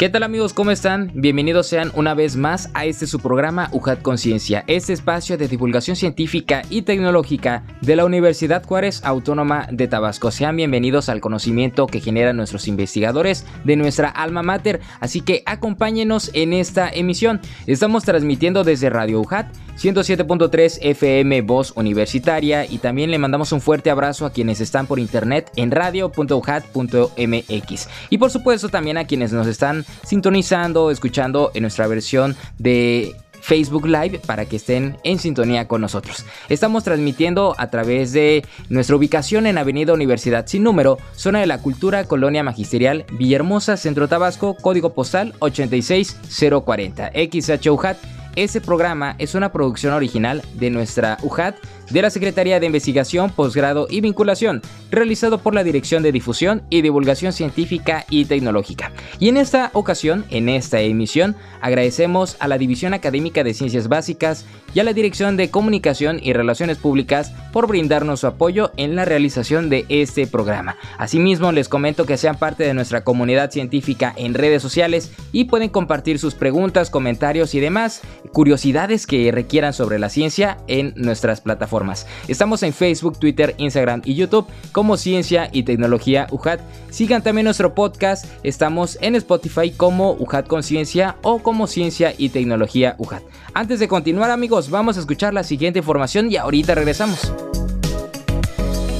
¿Qué tal amigos? ¿Cómo están? Bienvenidos sean una vez más a este su programa UJAT Conciencia, este espacio de divulgación científica y tecnológica de la Universidad Juárez Autónoma de Tabasco. Sean bienvenidos al conocimiento que generan nuestros investigadores de nuestra alma mater, así que acompáñenos en esta emisión. Estamos transmitiendo desde Radio UJAT 107.3 FM Voz Universitaria y también le mandamos un fuerte abrazo a quienes están por internet en radio.ujat.mx y por supuesto también a quienes nos están sintonizando, escuchando en nuestra versión de Facebook Live para que estén en sintonía con nosotros. Estamos transmitiendo a través de nuestra ubicación en Avenida Universidad sin número, zona de la cultura, Colonia Magisterial, Villahermosa, Centro Tabasco, código postal 86040, XHUHAT. Ese programa es una producción original de nuestra UJAT de la Secretaría de Investigación, Posgrado y Vinculación, realizado por la Dirección de Difusión y Divulgación Científica y Tecnológica. Y en esta ocasión, en esta emisión, agradecemos a la División Académica de Ciencias Básicas y a la Dirección de Comunicación y Relaciones Públicas por brindarnos su apoyo en la realización de este programa. Asimismo, les comento que sean parte de nuestra comunidad científica en redes sociales y pueden compartir sus preguntas, comentarios y demás curiosidades que requieran sobre la ciencia en nuestras plataformas Estamos en Facebook, Twitter, Instagram y YouTube como Ciencia y Tecnología UJAT. Sigan también nuestro podcast. Estamos en Spotify como UJAT Conciencia o como Ciencia y Tecnología UJAT. Antes de continuar amigos, vamos a escuchar la siguiente información y ahorita regresamos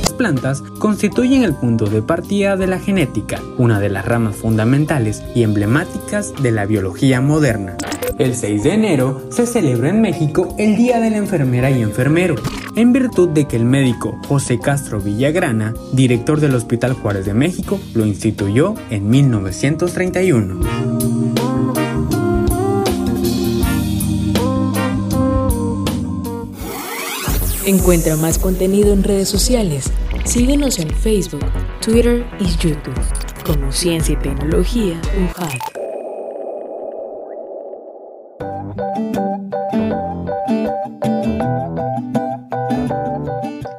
Las plantas constituyen el punto de partida de la genética, una de las ramas fundamentales y emblemáticas de la biología moderna. El 6 de enero se celebra en México el Día de la Enfermera y Enfermero, en virtud de que el médico José Castro Villagrana, director del Hospital Juárez de México, lo instituyó en 1931. Encuentra más contenido en redes sociales. Síguenos en Facebook, Twitter y YouTube como Ciencia y Tecnología UJAT.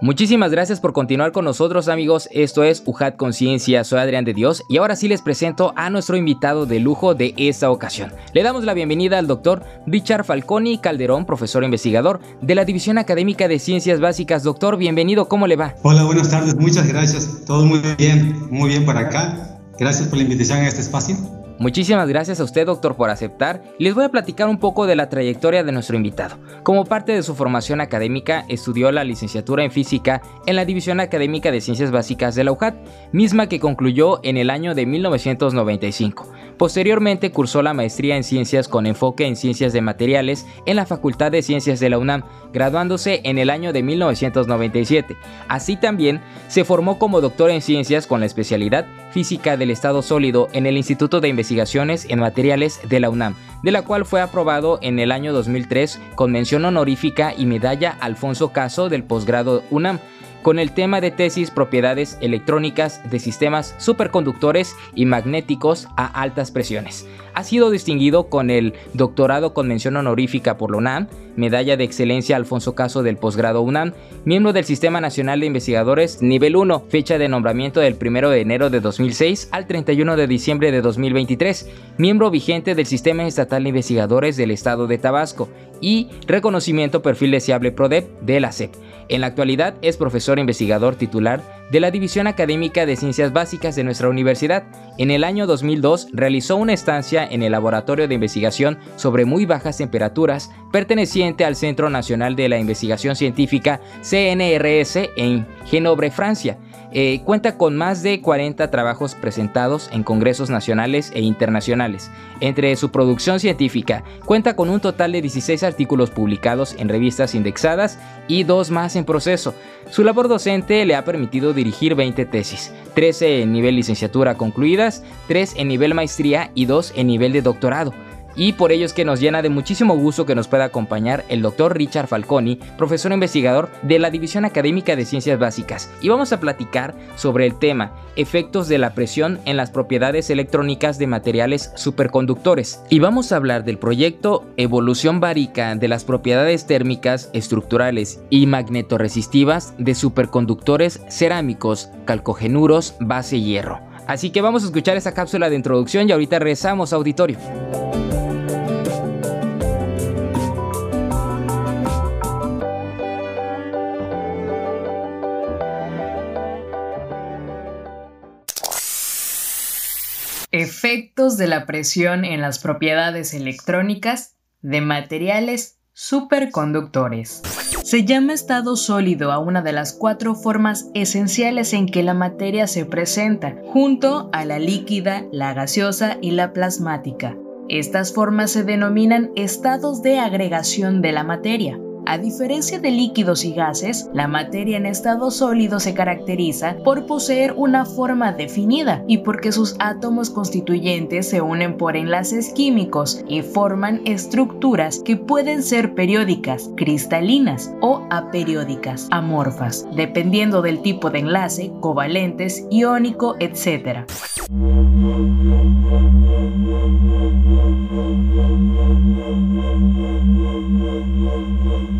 Muchísimas gracias por continuar con nosotros amigos, esto es UJAT Conciencia, soy Adrián de Dios y ahora sí les presento a nuestro invitado de lujo de esta ocasión. Le damos la bienvenida al doctor Richard Falconi Calderón, profesor investigador de la División Académica de Ciencias Básicas. Doctor, bienvenido, ¿cómo le va? Hola, buenas tardes, muchas gracias, todo muy bien, muy bien para acá. Gracias por la invitación a este espacio. Muchísimas gracias a usted, doctor, por aceptar. Les voy a platicar un poco de la trayectoria de nuestro invitado. Como parte de su formación académica, estudió la licenciatura en física en la División Académica de Ciencias Básicas de la UJAT, misma que concluyó en el año de 1995. Posteriormente cursó la maestría en ciencias con enfoque en ciencias de materiales en la Facultad de Ciencias de la UNAM, graduándose en el año de 1997. Así también se formó como doctor en ciencias con la especialidad física del estado sólido en el Instituto de Investigaciones en Materiales de la UNAM, de la cual fue aprobado en el año 2003 con mención honorífica y medalla Alfonso Caso del posgrado UNAM con el tema de tesis propiedades electrónicas de sistemas superconductores y magnéticos a altas presiones. Ha sido distinguido con el doctorado con mención honorífica por la UNAM, medalla de excelencia Alfonso Caso del posgrado UNAM, miembro del Sistema Nacional de Investigadores nivel 1, fecha de nombramiento del 1 de enero de 2006 al 31 de diciembre de 2023, miembro vigente del Sistema Estatal de Investigadores del Estado de Tabasco y reconocimiento perfil deseable PRODEP de la SEP. En la actualidad es profesor investigador titular de la División Académica de Ciencias Básicas de nuestra universidad. En el año 2002 realizó una estancia en el Laboratorio de Investigación sobre muy bajas temperaturas perteneciente al Centro Nacional de la Investigación Científica CNRS en Genobre, Francia eh, cuenta con más de 40 trabajos presentados en congresos nacionales e internacionales. Entre su producción científica, cuenta con un total de 16 artículos publicados en revistas indexadas y dos más en proceso. Su labor docente le ha permitido dirigir 20 tesis, 13 en nivel licenciatura concluidas, 3 en nivel maestría y 2 en nivel de doctorado. Y por ello es que nos llena de muchísimo gusto que nos pueda acompañar el doctor Richard Falconi, profesor investigador de la División Académica de Ciencias Básicas, y vamos a platicar sobre el tema efectos de la presión en las propiedades electrónicas de materiales superconductores. Y vamos a hablar del proyecto Evolución Bárica de las propiedades térmicas, estructurales y magnetoresistivas de superconductores cerámicos, calcogenuros, base hierro. Así que vamos a escuchar esa cápsula de introducción y ahorita regresamos a auditorio. Efectos de la presión en las propiedades electrónicas de materiales superconductores. Se llama estado sólido a una de las cuatro formas esenciales en que la materia se presenta, junto a la líquida, la gaseosa y la plasmática. Estas formas se denominan estados de agregación de la materia. A diferencia de líquidos y gases, la materia en estado sólido se caracteriza por poseer una forma definida y porque sus átomos constituyentes se unen por enlaces químicos y forman estructuras que pueden ser periódicas, cristalinas o aperiódicas, amorfas, dependiendo del tipo de enlace, covalentes, iónico, etc.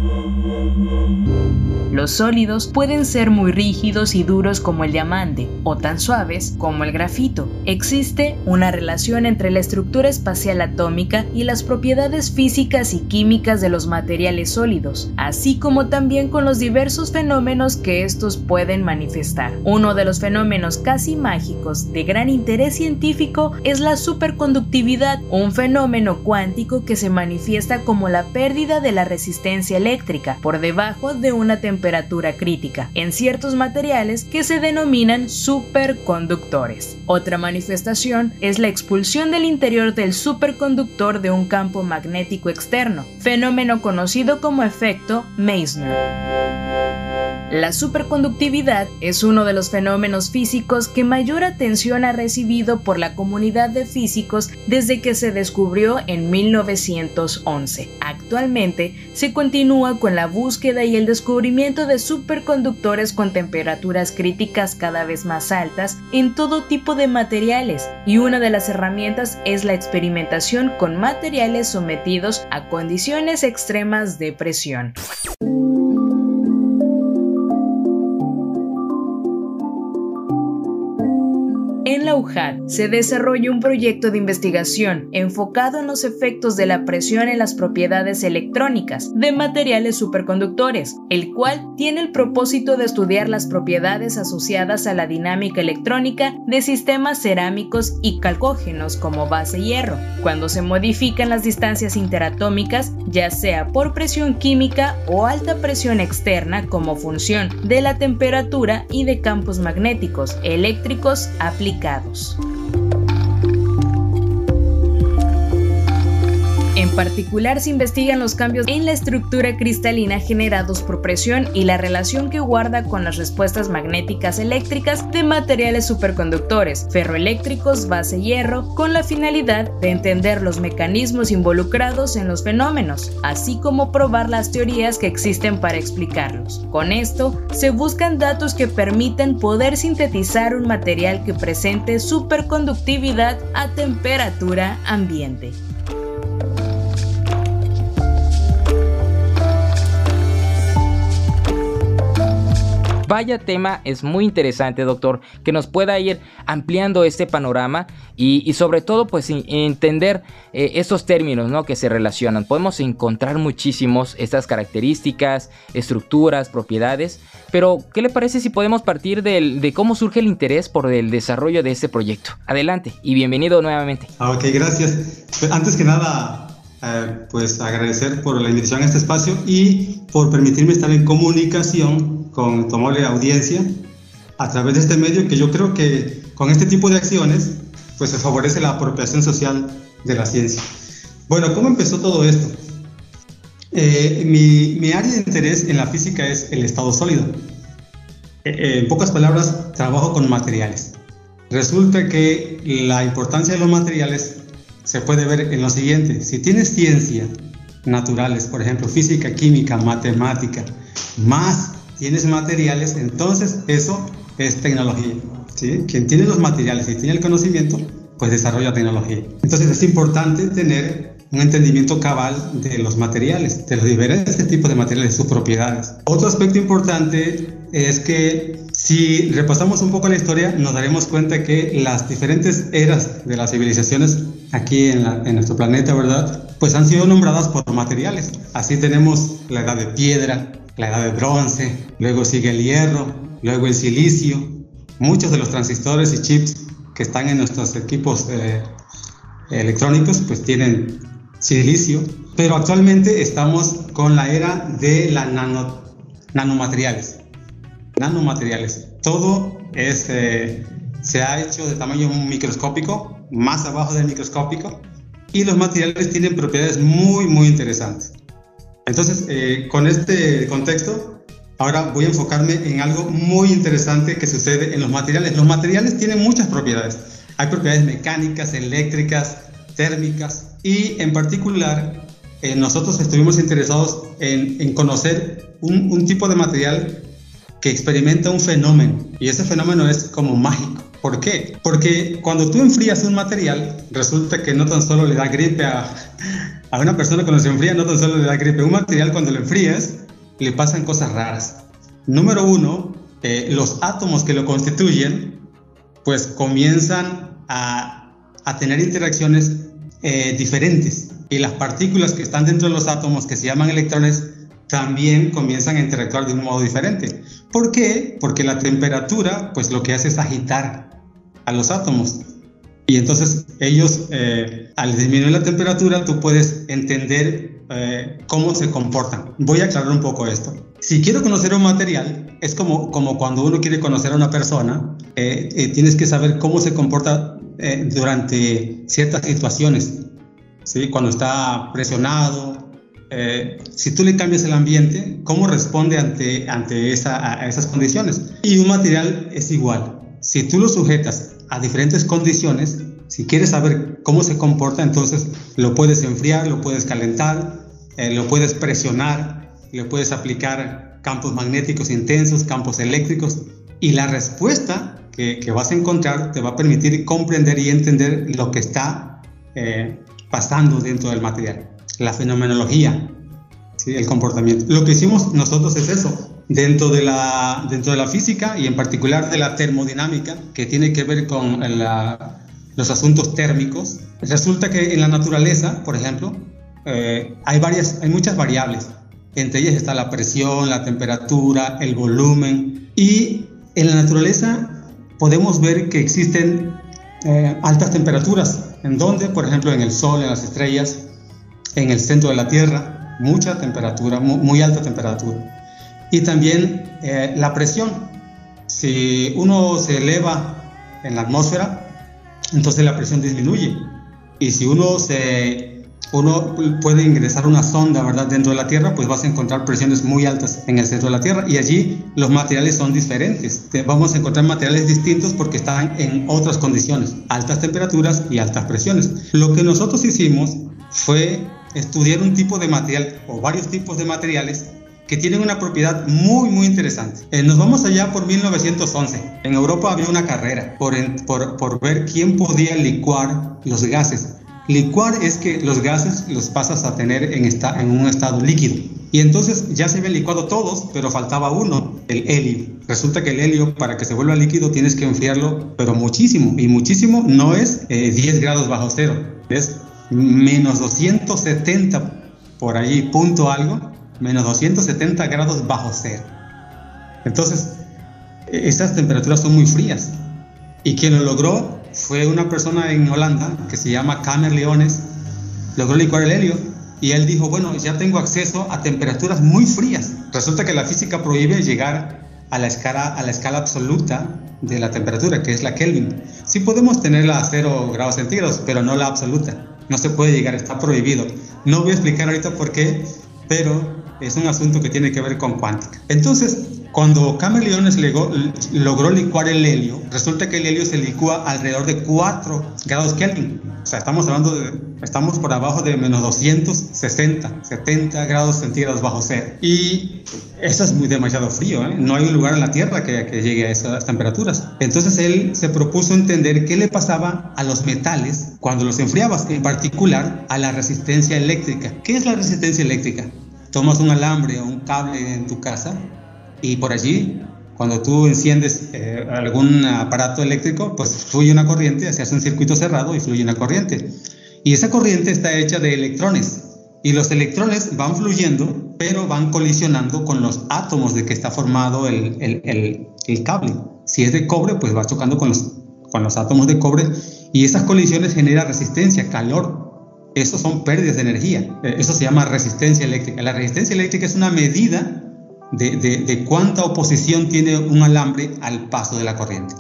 Thank you. Los sólidos pueden ser muy rígidos y duros como el diamante o tan suaves como el grafito. Existe una relación entre la estructura espacial atómica y las propiedades físicas y químicas de los materiales sólidos, así como también con los diversos fenómenos que estos pueden manifestar. Uno de los fenómenos casi mágicos de gran interés científico es la superconductividad, un fenómeno cuántico que se manifiesta como la pérdida de la resistencia eléctrica por debajo de una temperatura crítica en ciertos materiales que se denominan superconductores. Otra manifestación es la expulsión del interior del superconductor de un campo magnético externo, fenómeno conocido como efecto Meissner. La superconductividad es uno de los fenómenos físicos que mayor atención ha recibido por la comunidad de físicos desde que se descubrió en 1911. Actualmente se continúa con la búsqueda y el descubrimiento de superconductores con temperaturas críticas cada vez más altas en todo tipo de materiales y una de las herramientas es la experimentación con materiales sometidos a condiciones extremas de presión. En la UJAT se desarrolla un proyecto de investigación enfocado en los efectos de la presión en las propiedades electrónicas de materiales superconductores, el cual tiene el propósito de estudiar las propiedades asociadas a la dinámica electrónica de sistemas cerámicos y calcógenos como base hierro, cuando se modifican las distancias interatómicas, ya sea por presión química o alta presión externa como función de la temperatura y de campos magnéticos eléctricos aplicados indicados. En particular se investigan los cambios en la estructura cristalina generados por presión y la relación que guarda con las respuestas magnéticas eléctricas de materiales superconductores, ferroeléctricos, base hierro, con la finalidad de entender los mecanismos involucrados en los fenómenos, así como probar las teorías que existen para explicarlos. Con esto, se buscan datos que permitan poder sintetizar un material que presente superconductividad a temperatura ambiente. Vaya tema, es muy interesante, doctor, que nos pueda ir ampliando este panorama y, sobre todo, pues entender eh, estos términos ¿no? que se relacionan. Podemos encontrar muchísimos estas características, estructuras, propiedades, pero ¿qué le parece si podemos partir de cómo surge el interés por el desarrollo de este proyecto? Adelante y bienvenido nuevamente. Ah, ok, gracias. Pues, antes que nada, eh, pues agradecer por la invitación a este espacio y por permitirme estar en comunicación con tu audiencia a través de este medio que yo creo que con este tipo de acciones pues se favorece la apropiación social de la ciencia. Bueno, ¿cómo empezó todo esto? Eh, mi, mi, área de interés en la física es el estado sólido. Eh, eh, en pocas palabras, trabajo con materiales. Resulta que la importancia de los materiales se puede ver en lo siguiente. Si tienes ciencia naturales, por ejemplo, física, química, matemática, más tienes materiales, entonces eso es tecnología. ¿sí? Quien tiene los materiales y tiene el conocimiento, pues desarrolla tecnología. Entonces es importante tener un entendimiento cabal de los materiales, de los diferentes tipos de materiales, sus propiedades. Otro aspecto importante es que si repasamos un poco la historia, nos daremos cuenta que las diferentes eras de las civilizaciones aquí en, en nuestro planeta, ¿verdad? Pues han sido nombradas por materiales. Así tenemos la edad de piedra, la edad de bronce, luego sigue el hierro, luego el silicio. Muchos de los transistores y chips que están en nuestros equipos eh, electrónicos pues tienen silicio, pero actualmente estamos con la era de la nano, nanomateriales. Nanomateriales. Todo es, eh, se ha hecho de tamaño microscópico, más abajo del microscópico, y los materiales tienen propiedades muy, muy interesantes. Entonces, eh, con este contexto, ahora voy a enfocarme en algo muy interesante que sucede en los materiales. Los materiales tienen muchas propiedades. Hay propiedades mecánicas, eléctricas, térmicas y en particular eh, nosotros estuvimos interesados en, conocer un, un, tipo de material que experimenta un fenómeno y ese fenómeno es como mágico. ¿Por qué? Porque cuando tú enfrías un material, resulta que no tan solo le da gripe a, a una persona cuando se enfría no tan solo le da gripe, un material cuando lo enfrías le pasan cosas raras. Número uno, eh, los átomos que lo constituyen pues comienzan a, tener interacciones eh, diferentes y las partículas que están dentro de los átomos que se llaman electrones también comienzan a interactuar de un modo diferente. ¿Por qué? Porque la temperatura pues lo que hace es agitar a los átomos y entonces ellos, eh, al disminuir la temperatura, tú puedes entender eh, cómo se comportan. Voy a aclarar un poco esto. Si quiero conocer un material, es como, como cuando uno quiere conocer a una persona, eh, tienes que saber cómo se comporta durante ciertas situaciones. ¿sí? Cuando está presionado, si tú le cambias el ambiente, ¿cómo responde ante, ante esa, a esas condiciones? Y un material es igual. Si tú lo sujetas a diferentes condiciones, si quieres saber cómo se comporta, entonces lo puedes enfriar, lo puedes calentar, eh, lo puedes presionar, le puedes aplicar campos magnéticos intensos, campos eléctricos, y la respuesta que, vas a encontrar te va a permitir comprender y entender lo que está eh, pasando dentro del material, la fenomenología, ¿sí? el comportamiento. Lo que hicimos nosotros es eso, dentro de, la, dentro de la física y en particular de la termodinámica, que tiene que ver con los asuntos térmicos. Resulta que en la naturaleza, por ejemplo, eh, hay, varias, hay muchas variables. Entre ellas está la presión, la temperatura, el volumen. Y en la naturaleza podemos ver que existen eh, altas temperaturas. ¿En donde Por ejemplo, en el Sol, en las estrellas, en el centro de la Tierra, mucha temperatura, muy alta temperatura y también eh, la presión. Si uno se eleva en la atmósfera, entonces la presión disminuye. Y si uno se uno puede ingresar una sonda, ¿verdad? Dentro de la Tierra, pues vas a encontrar presiones muy altas en el centro de la Tierra y allí los materiales son diferentes. Vamos a encontrar materiales distintos porque están en otras condiciones, altas temperaturas y altas presiones. Lo que nosotros hicimos fue estudiar un tipo de material o varios tipos de materiales que tienen una propiedad muy, muy interesante. Eh, nos vamos allá por 1911. En Europa había una carrera por, por, por ver quién podía licuar los gases. Licuar es que los gases los pasas a tener en, esta, en un estado líquido. Y entonces ya se habían licuado todos, pero faltaba uno, el helio. Resulta que el helio, para que se vuelva líquido, tienes que enfriarlo, pero muchísimo. Y muchísimo no es 10 eh, grados bajo cero, es menos 270 por ahí, punto algo menos 270 grados bajo cero. Entonces, esas temperaturas son muy frías. Y quien lo logró fue una persona en Holanda que se llama Kamer Leones, logró licuar el helio y él dijo, bueno, ya tengo acceso a temperaturas muy frías. Resulta que la física prohíbe llegar a la escala, a la escala absoluta de la temperatura, que es la Kelvin. Sí podemos tenerla a 0 grados centígrados, pero no la absoluta. No se puede llegar, está prohibido. No voy a explicar ahorita por qué, pero es un asunto que tiene que ver con cuántica. Entonces, cuando Cameleones logró licuar el helio, resulta que el helio se licúa alrededor de 4 grados Kelvin. O sea, estamos hablando de, estamos por abajo de menos 260, 70 grados centígrados bajo cero. Y eso es muy demasiado frío, ¿eh? No hay un lugar en la Tierra que, que llegue a esas temperaturas. Entonces él se propuso entender qué le pasaba a los metales cuando los enfriabas, en particular a la resistencia eléctrica. ¿Qué es la resistencia eléctrica? Tomas un alambre o un cable en tu casa y por allí, cuando tú enciendes eh, algún aparato eléctrico, pues fluye una corriente, se hace un circuito cerrado y fluye una corriente. Y esa corriente está hecha de electrones. Y los electrones van fluyendo, pero van colisionando con los átomos de que está formado el, el, el, cable. Si es de cobre, pues va chocando con los, con los átomos de cobre y esas colisiones generan resistencia, calor. Eso son pérdidas de energía. Eh, eso se llama resistencia eléctrica. La resistencia eléctrica es una medida de, cuánta oposición tiene un alambre al paso de la corriente.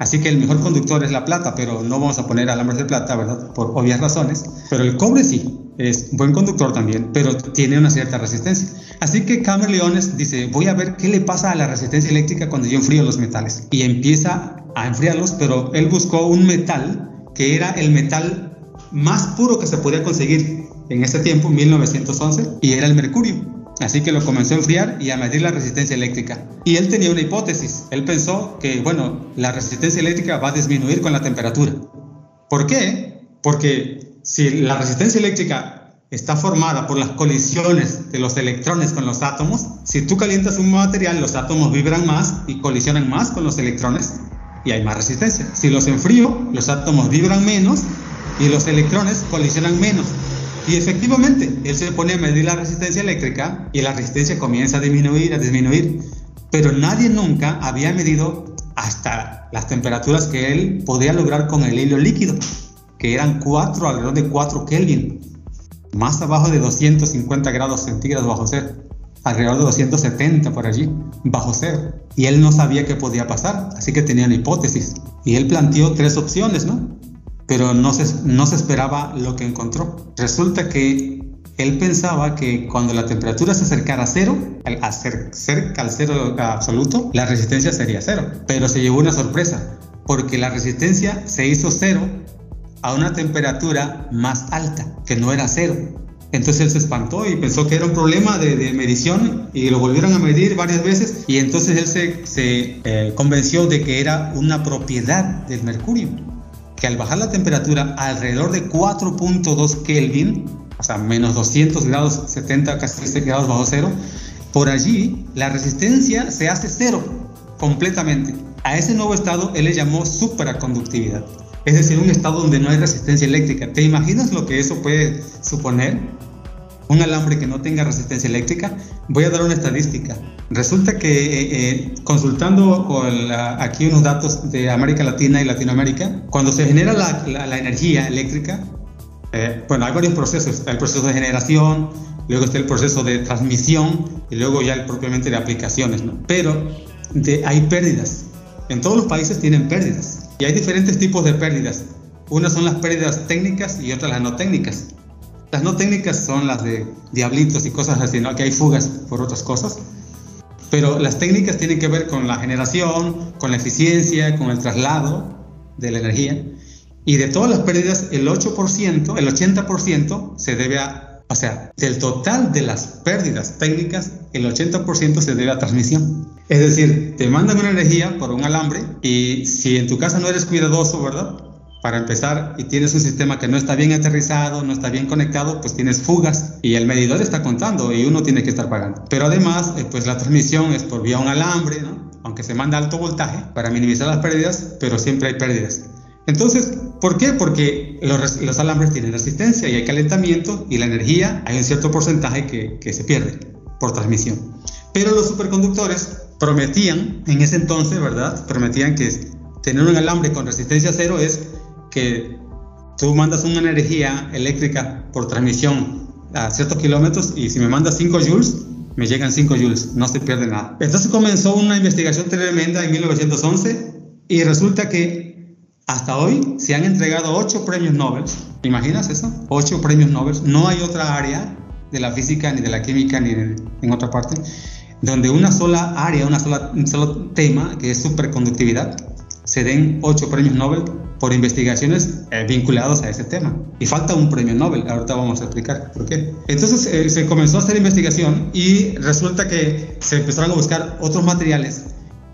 Así que el mejor conductor es la plata, pero no vamos a poner alambres de plata, ¿verdad? Por obvias razones. Pero el cobre sí, es buen conductor también, pero tiene una cierta resistencia. Así que Cameron Leones dice, voy a ver qué le pasa a la resistencia eléctrica cuando yo enfrío los metales. Y empieza a enfriarlos, pero él buscó un metal que era el metal más puro que se podía conseguir en ese tiempo, 1911, y era el mercurio. Así que lo comenzó a enfriar y a medir la resistencia eléctrica. Y él tenía una hipótesis. Él pensó que, bueno, la resistencia eléctrica va a disminuir con la temperatura. ¿Por qué? Porque si la resistencia eléctrica está formada por las colisiones de los electrones con los átomos, si tú calientas un material, los átomos vibran más y colisionan más con los electrones y hay más resistencia. Si los enfrío, los átomos vibran menos y los electrones colisionan menos y efectivamente, él se pone a medir la resistencia eléctrica y la resistencia comienza a disminuir, a disminuir. Pero nadie nunca había medido hasta las temperaturas que él podía lograr con el helio líquido, que eran 4, alrededor de 4 Kelvin, más abajo de 250 grados centígrados bajo cero, alrededor de 270 por allí, bajo cero. Y él no sabía qué podía pasar, así que tenía una hipótesis. Y él planteó tres opciones, ¿no? Pero no se, no se esperaba lo que encontró. Resulta que él pensaba que cuando la temperatura se acercara a cero, al cerca al cero absoluto, la resistencia sería cero. Pero se llevó una sorpresa, porque la resistencia se hizo cero a una temperatura más alta, que no era cero. Entonces él se espantó y pensó que era un problema de, medición y lo volvieron a medir varias veces y entonces él se, se eh, convenció de que era una propiedad del mercurio que al bajar la temperatura alrededor de 4.2 Kelvin, o sea, menos 200 grados, 70, casi grados bajo cero, por allí la resistencia se hace cero completamente. A ese nuevo estado él le llamó supraconductividad, es decir, un estado donde no hay resistencia eléctrica. ¿Te imaginas lo que eso puede suponer? Un alambre que no tenga resistencia eléctrica, voy a dar una estadística. Resulta que eh, eh, consultando con aquí unos datos de América Latina y Latinoamérica, cuando se genera la, energía eléctrica, eh, bueno, hay varios procesos. el proceso de generación, luego está el proceso de transmisión y luego ya el propiamente de aplicaciones, ¿no? Pero de, hay pérdidas. En todos los países tienen pérdidas. Y hay diferentes tipos de pérdidas. Unas son las pérdidas técnicas y otras las no técnicas. Las no técnicas son las de diablitos y cosas así, ¿no? Que hay fugas por otras cosas. Pero las técnicas tienen que ver con la generación, con la eficiencia, con el traslado de la energía. Y de todas las pérdidas, el 8%, el 80% se debe a, o sea, del total de las pérdidas técnicas, el 80% se debe a transmisión. Es decir, te mandan una energía por un alambre y si en tu casa no eres cuidadoso, ¿verdad? Para empezar, y tienes un sistema que no está bien aterrizado, no está bien conectado, pues tienes fugas y el medidor está contando y uno tiene que estar pagando. Pero además, eh, pues la transmisión es por vía un alambre, ¿no? aunque se manda alto voltaje para minimizar las pérdidas, pero siempre hay pérdidas. Entonces, ¿por qué? Porque los, los alambres tienen resistencia y hay calentamiento y la energía, hay un cierto porcentaje que, que se pierde por transmisión. Pero los superconductores prometían, en ese entonces, ¿verdad? Prometían que tener un alambre con resistencia cero es que tú mandas una energía eléctrica por transmisión a ciertos kilómetros y si me mandas 5 joules, me llegan 5 joules, no se pierde nada. Entonces comenzó una investigación tremenda en 1911 y resulta que hasta hoy se han entregado 8 premios Nobel. ¿Imaginas eso? 8 premios Nobel. No hay otra área de la física, ni de la química, ni en otra parte, donde una sola área, una sola, un solo tema, que es superconductividad, se den ocho premios Nobel por investigaciones eh, vinculadas a ese tema. Y falta un premio Nobel, ahorita vamos a explicar por qué. Entonces eh, se comenzó a hacer investigación y resulta que se empezaron a buscar otros materiales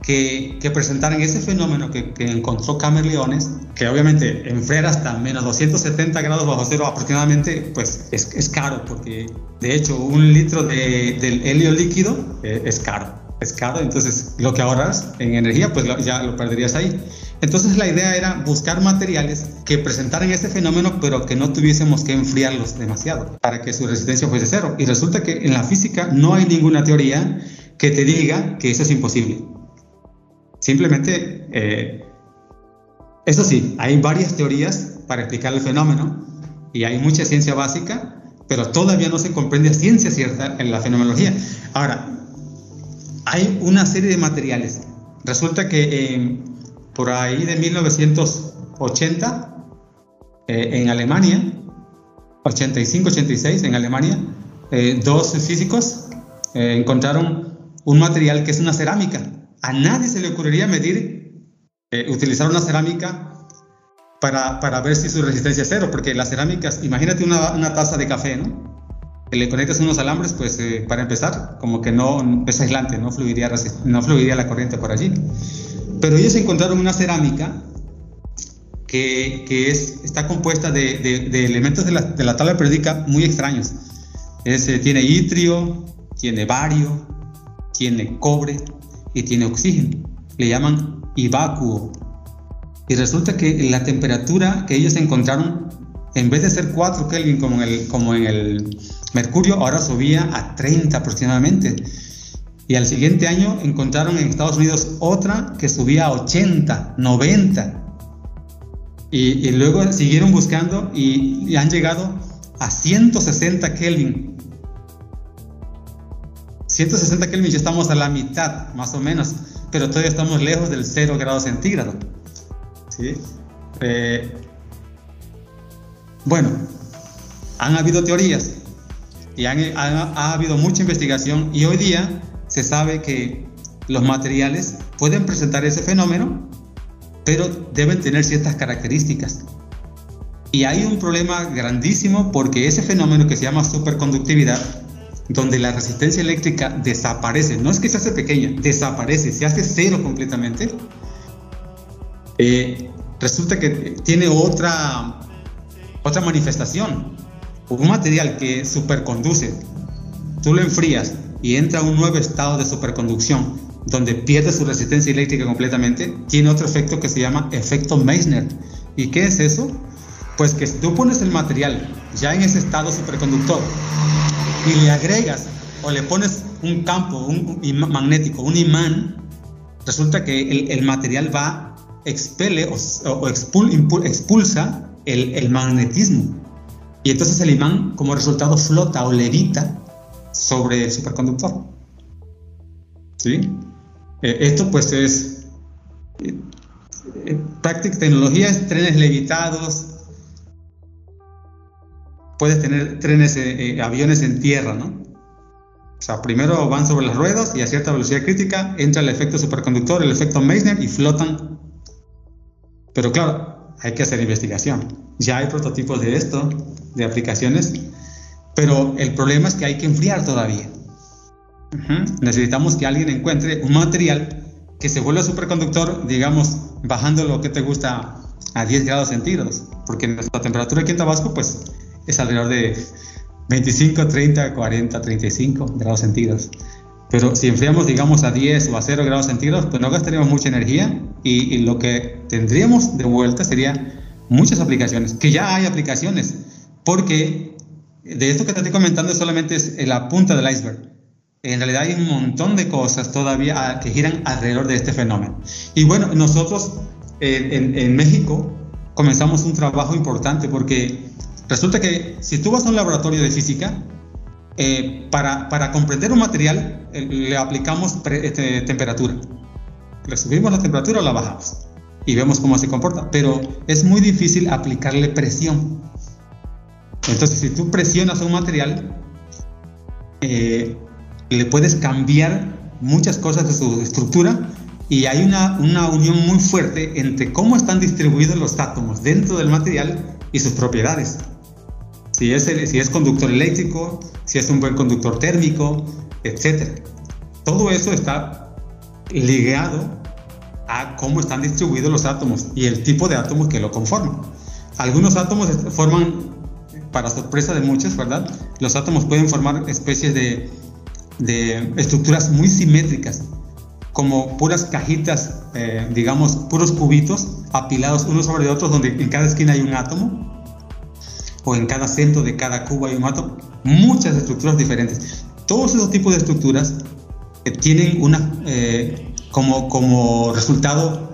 que, que presentaran ese fenómeno que, que encontró Camerleones, que obviamente enfriar hasta menos 270 grados bajo cero aproximadamente, pues es, es caro, porque de hecho un litro de, del helio líquido eh, es caro es caro, entonces lo que ahorras en energía, pues ya lo perderías ahí. Entonces la idea era buscar materiales que presentaran este fenómeno, pero que no tuviésemos que enfriarlos demasiado para que su resistencia fuese cero. Y resulta que en la física no hay ninguna teoría que te diga que eso es imposible. Simplemente, eh, eso sí, hay varias teorías para explicar el fenómeno y hay mucha ciencia básica, pero todavía no se comprende ciencia cierta en la fenomenología. Ahora, hay una serie de materiales. Resulta que eh, por ahí de 1980, eh, en Alemania, 85-86 en Alemania, eh, dos físicos encontraron un material que es una cerámica. A nadie se le ocurriría medir, utilizar una cerámica para, para, ver si su resistencia es cero, porque las cerámicas, imagínate una, una taza de café, ¿no? le conectas unos alambres, pues eh, para empezar, como que no es aislante, no fluiría, no fluiría la corriente por allí. Pero ellos encontraron una cerámica que, que es, está compuesta de, de, elementos de la, de la, tabla periódica muy extraños. Es, eh, tiene itrio, tiene bario, tiene cobre y tiene oxígeno. Le llaman ivacuo. Y resulta que la temperatura que ellos encontraron, en vez de ser 4 Kelvin como el, como en el Mercurio ahora subía a 30 aproximadamente. Y al siguiente año encontraron en Estados Unidos otra que subía a 80, 90. Y, luego siguieron buscando y, han llegado a 160 Kelvin. 160 Kelvin ya estamos a la mitad, más o menos, pero todavía estamos lejos del 0 grado centígrado. ¿sí? Eh, bueno, han habido teorías y ha, habido mucha investigación y hoy día se sabe que los materiales pueden presentar ese fenómeno, pero deben tener ciertas características. Y hay un problema grandísimo porque ese fenómeno que se llama superconductividad, donde la resistencia eléctrica desaparece, no es que se hace pequeña, desaparece, se hace cero completamente, eh, resulta que tiene otra, otra manifestación un material que superconduce, tú lo enfrías y entra a un nuevo estado de superconducción, donde pierde su resistencia eléctrica completamente, tiene otro efecto que se llama efecto Meissner. ¿Y qué es eso? Pues que si tú pones el material ya en ese estado superconductor y le agregas o le pones un campo un, magnético, un imán, resulta que el, material va, expele o, expulsa el, el magnetismo y entonces el imán como resultado flota o levita sobre el superconductor. ¿Sí? Eh, esto pues es eh, eh, práctica, tecnología es trenes levitados, puedes tener trenes, aviones en tierra, ¿no? O sea, primero van sobre las ruedas y a cierta velocidad crítica entra el efecto superconductor, el efecto Meissner y flotan. Pero claro, hay que hacer investigación. Ya hay prototipos de esto, de aplicaciones, pero el problema es que hay que enfriar todavía. Necesitamos que alguien encuentre un material que se vuelva superconductor, digamos, bajando lo que te gusta a 10 grados centígrados, porque nuestra temperatura aquí en Tabasco, pues, es alrededor de 25, 30, 40, 35 grados centígrados. Pero si enfriamos, digamos, a 10 o a 0 grados centígrados, pues no gastaríamos mucha energía y, lo que tendríamos de vuelta sería muchas aplicaciones, que ya hay aplicaciones, porque de esto que te estoy comentando solamente es la punta del iceberg. En realidad hay un montón de cosas todavía que giran alrededor de este fenómeno. Y bueno, nosotros en, México comenzamos un trabajo importante porque resulta que si tú vas a un laboratorio de física, eh, para, comprender un material eh, le aplicamos este, temperatura. Le subimos la temperatura o la bajamos y vemos cómo se comporta, pero es muy difícil aplicarle presión. Entonces, si tú presionas un material, eh, le puedes cambiar muchas cosas de su estructura y hay una, una unión muy fuerte entre cómo están distribuidos los átomos dentro del material y sus propiedades. Si es, si es conductor eléctrico, si es un buen conductor térmico, etc. Todo eso está ligado a cómo están distribuidos los átomos y el tipo de átomos que lo conforman. Algunos átomos forman, para sorpresa de muchos, ¿verdad? Los átomos pueden formar especies de, estructuras muy simétricas, como puras cajitas, eh, digamos, puros cubitos apilados unos sobre otros, donde en cada esquina hay un átomo, o en cada centro de cada cubo hay un átomo, muchas estructuras diferentes. Todos esos tipos de estructuras eh, tienen una, eh, como, como resultado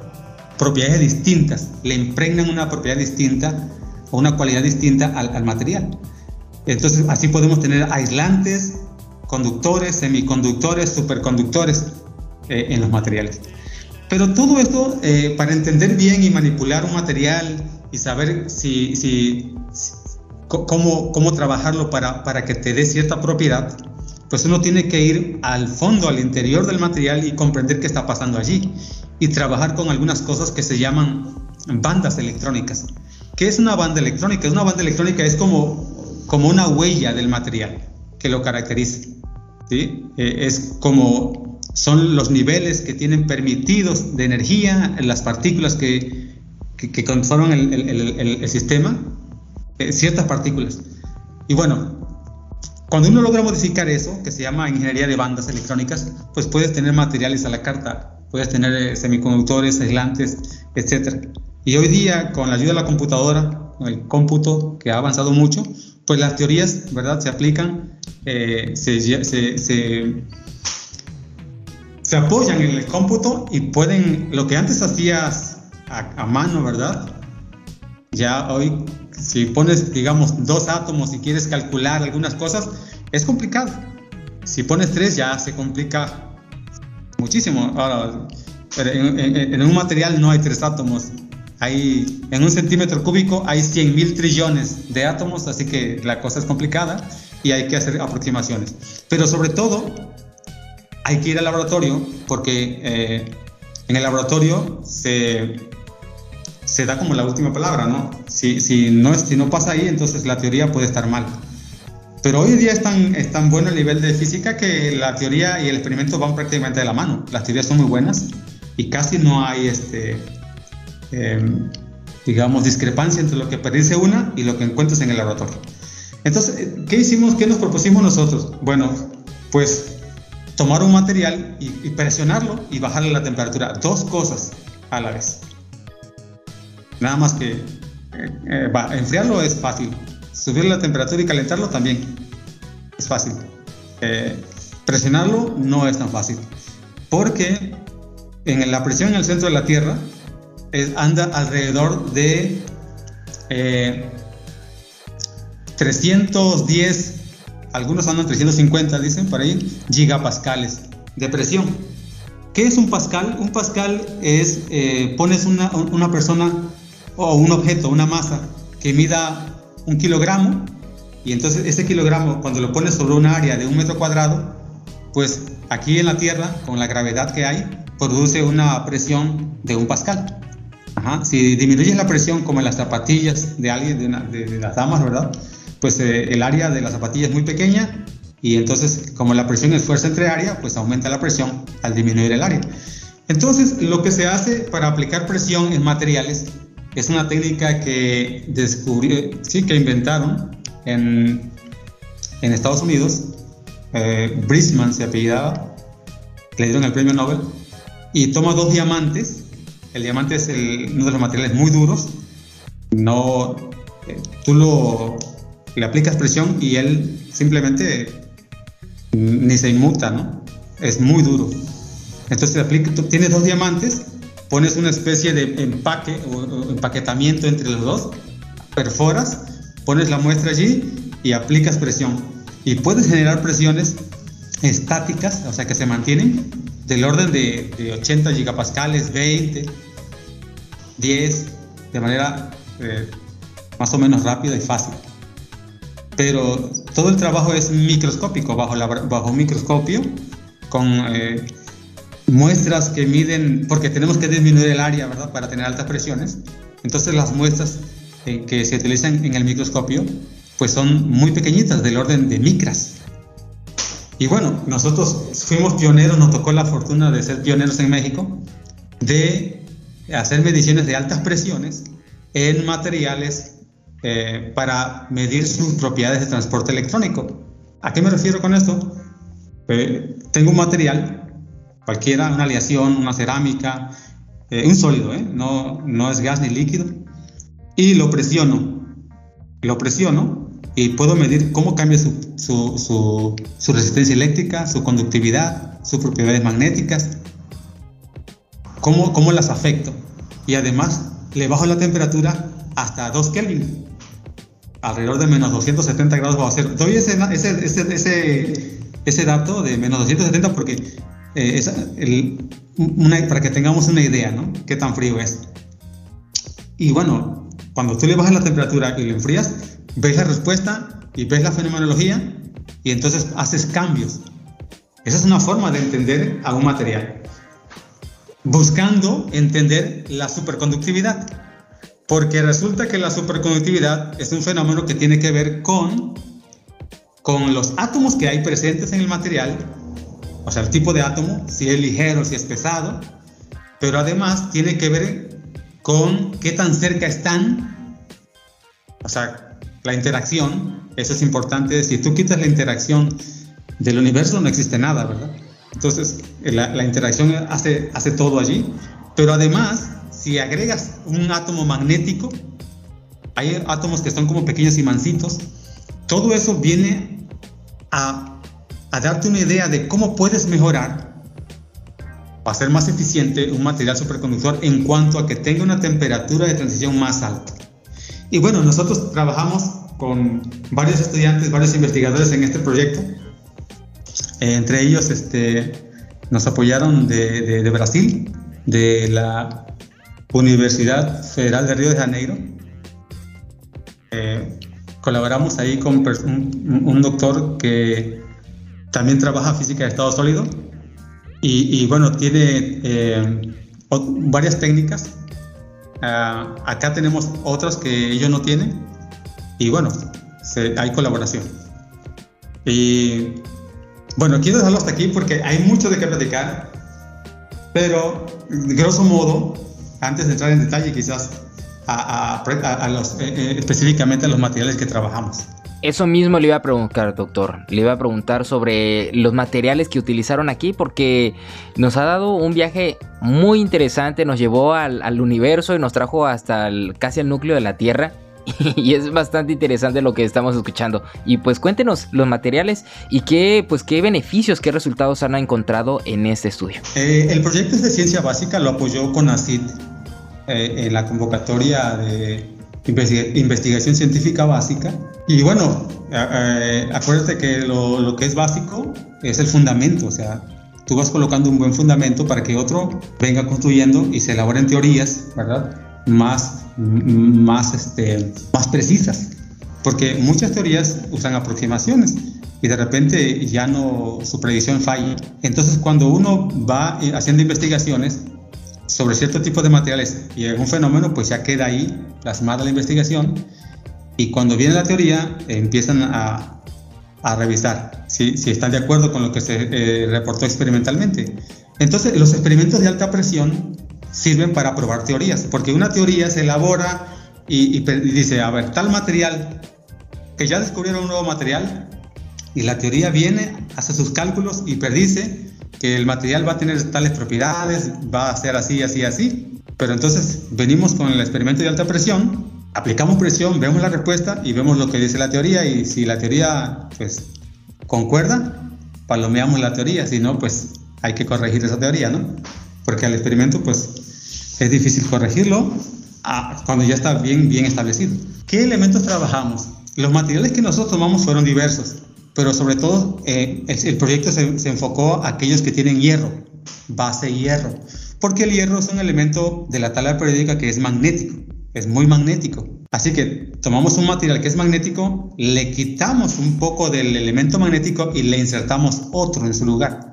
propiedades distintas, le impregnan una propiedad distinta o una cualidad distinta al, al material. Entonces, así podemos tener aislantes, conductores, semiconductores, superconductores eh, en los materiales. Pero todo esto, eh, para entender bien y manipular un material y saber si, cómo trabajarlo para, para que te dé cierta propiedad, pues uno tiene que ir al fondo, al interior del material y comprender qué está pasando allí y trabajar con algunas cosas que se llaman bandas electrónicas. ¿Qué es una banda electrónica? Una banda electrónica es como, como una huella del material que lo caracteriza. ¿sí? Eh, es como son los niveles que tienen permitidos de energía, las partículas que, que, conforman el, el, el, sistema, eh, ciertas partículas. Y bueno, cuando uno logra modificar eso, que se llama ingeniería de bandas electrónicas, pues puedes tener materiales a la carta, puedes tener eh, semiconductores, aislantes, etc. Y hoy día, con la ayuda de la computadora, el cómputo que ha avanzado mucho, pues las teorías, ¿verdad?, se aplican, eh, se, se, se, se, apoyan en el cómputo y pueden, lo que antes hacías a, a mano, ¿verdad? Ya hoy, si pones, digamos, dos átomos y quieres calcular algunas cosas, es complicado. Si pones tres, ya se complica muchísimo. Ahora, en, en, en un material no hay tres átomos, hay, en un centímetro cúbico hay 100 mil trillones de átomos, así que la cosa es complicada y hay que hacer aproximaciones. Pero sobre todo, hay que ir al laboratorio porque eh, en el laboratorio se, se da como la última palabra, ¿no? Si, si no si no pasa ahí, entonces la teoría puede estar mal. Pero hoy en día es tan, es tan bueno el nivel de física que la teoría y el experimento van prácticamente de la mano. Las teorías son muy buenas y casi no hay este, Em, digamos, discrepancia entre lo que predice una y lo que encuentras en el laboratorio. Entonces, ¿qué hicimos? ¿Qué nos propusimos nosotros? Bueno, pues tomar un material y, presionarlo y bajarle la temperatura. Dos cosas a la vez. Nada más que eh, eh, enfriarlo es fácil. Subir la temperatura y calentarlo también es fácil. Eh, presionarlo no es tan fácil. Porque en la presión en el centro de la Tierra anda alrededor de 310, eh, algunos andan 350, dicen por ahí, gigapascales de presión. ¿Qué es un pascal? Un pascal es, eh, pones una, una persona o un objeto, una masa que mida un kilogramo y entonces ese kilogramo cuando lo pones sobre un área de un metro cuadrado, pues aquí en la Tierra, con la gravedad que hay, produce una presión de un pascal. Si disminuyes la presión como en las zapatillas de alguien, de, las damas, ¿verdad? Pues eh, el área de la zapatilla es muy pequeña y entonces como la presión es fuerza entre área, pues aumenta la presión al disminuir el área. Entonces lo que se hace para aplicar presión en materiales es una técnica que descubrió, sí, que inventaron en, en Estados Unidos. Eh, Brisman se apellidaba, le dieron el premio Nobel y toma dos diamantes el diamante es uno de los materiales muy duros. No, eh, tú lo, le aplicas presión y él simplemente ni se inmuta, ¿no? Es muy duro. Entonces tú tienes dos diamantes, pones una especie de empaque o, empaquetamiento entre los dos, perforas, pones la muestra allí y aplicas presión. Y puedes generar presiones estáticas, o sea que se mantienen, del orden de, de 80 gigapascales, 20, 10 de manera eh, más o menos rápida y fácil. pero todo el trabajo es microscópico, bajo, bajo microscopio, con eh, muestras que miden, porque tenemos que disminuir el área, ¿verdad?, para tener altas presiones. Entonces las muestras eh, que se utilizan en el microscopio, pues son muy pequeñitas, del orden de micras. Y bueno, nosotros fuimos pioneros, nos tocó la fortuna de ser pioneros en México, de hacer mediciones de altas presiones en materiales eh, para medir sus propiedades de transporte electrónico. ¿A qué me refiero con esto? Eh, tengo un material, cualquiera, una aleación, una cerámica, eh, un sólido, no, no es gas ni líquido, y lo presiono. Lo presiono y puedo medir cómo cambia su, su, su, resistencia eléctrica, su conductividad, sus propiedades magnéticas, cómo, cómo las afecto. Y además le bajo la temperatura hasta 2 Kelvin, alrededor de menos 270 grados bajo cero. Doy ese, ese, ese, ese, dato de menos 270 porque eh, es para que tengamos una idea, ¿no? Qué tan frío es. Y bueno, cuando tú le bajas la temperatura y lo enfrías, ves la respuesta y ves la fenomenología y entonces haces cambios. Esa es una forma de entender a un material. Buscando entender la superconductividad. Porque resulta que la superconductividad es un fenómeno que tiene que ver con, con los átomos que hay presentes en el material, o sea, el tipo de átomo, si es ligero, si es pesado, pero además tiene que ver con qué tan cerca están, o sea, la interacción, eso es importante, si tú quitas la interacción del universo no existe nada, ¿verdad? Entonces, la, interacción hace, hace todo allí, pero además, si agregas un átomo magnético, hay átomos que son como pequeños imancitos, todo eso viene a, a darte una idea de cómo puedes mejorar para ser más eficiente un material superconductor en cuanto a que tenga una temperatura de transición más alta. Y bueno, nosotros trabajamos con varios estudiantes, varios investigadores en este proyecto. Eh, entre ellos este, nos apoyaron de, de, Brasil, de la Universidad Federal de Río de Janeiro. Eh, colaboramos ahí con un, doctor que también trabaja física de estado sólido y, bueno, tiene eh, varias técnicas Ah, acá tenemos otras que ellos no tienen y bueno, hay colaboración. Y bueno, quiero dejarlo hasta aquí porque hay mucho de qué platicar, pero grosso modo, antes de entrar en detalle quizás a, los, eh, eh, específicamente a los materiales que trabajamos. Eso mismo le iba a preguntar, doctor. Le iba a preguntar sobre los materiales que utilizaron aquí porque nos ha dado un viaje muy interesante, nos llevó al, universo y nos trajo hasta casi al núcleo de la Tierra. Y es bastante interesante lo que estamos escuchando. Y pues cuéntenos los materiales y qué, pues, qué beneficios, qué resultados han encontrado en este estudio. Eh, el proyecto es de ciencia básica, lo apoyó con ACID eh, en la convocatoria de investigación científica básica. Y bueno, acuérdate que lo, lo, que es básico es el fundamento, o sea, tú vas colocando un buen fundamento para que otro venga construyendo y se elaboren teorías, ¿verdad? Más, más, este, más precisas. Porque muchas teorías usan aproximaciones y de repente ya no, su predicción falla. Entonces cuando uno va haciendo investigaciones, sobre cierto tipo de materiales y un fenómeno, pues ya queda ahí plasmada la investigación y cuando viene la teoría empiezan a, a revisar si, si, están de acuerdo con lo que se eh, reportó experimentalmente. Entonces, los experimentos de alta presión sirven para probar teorías, porque una teoría se elabora y, y dice, a ver, tal material, que ya descubrieron un nuevo material, y la teoría viene, hace sus cálculos y predice que el material va a tener tales propiedades, va a ser así, así, así. Pero entonces venimos con el experimento de alta presión, aplicamos presión, vemos la respuesta y vemos lo que dice la teoría y si la teoría pues concuerda, palomeamos la teoría, si no pues hay que corregir esa teoría, ¿no? Porque al experimento pues es difícil corregirlo ah, cuando ya está bien, bien establecido. ¿Qué elementos trabajamos? Los materiales que nosotros tomamos fueron diversos pero sobre todo eh, el, proyecto se, se, enfocó a aquellos que tienen hierro, base hierro, porque el hierro es un elemento de la tabla periódica que es magnético, es muy magnético. Así que tomamos un material que es magnético, le quitamos un poco del elemento magnético y le insertamos otro en su lugar.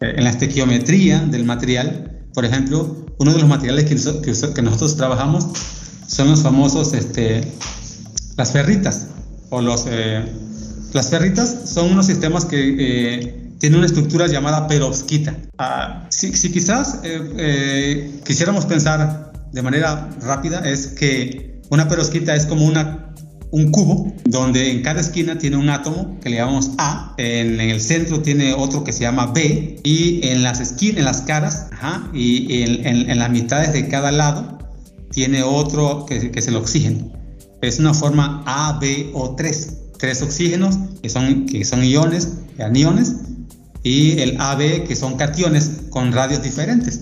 Eh, en la estequiometría del material, por ejemplo, uno de los materiales que, que, nosotros trabajamos son los famosos, este, las ferritas. O los, eh, las ferritas son unos sistemas que eh, tienen una estructura llamada perovskita. Ah, si, si, quizás quisiéramos pensar de manera rápida, es que una perovskita es como una un cubo donde en cada esquina tiene un átomo que le llamamos A, en, el centro tiene otro que se llama B y en las esquinas, en las caras y en, las mitades de cada lado tiene otro que, es el oxígeno. Es una forma A, B o 3. Tres oxígenos que son, que son iones, aniones, y el AB que son cationes con radios diferentes.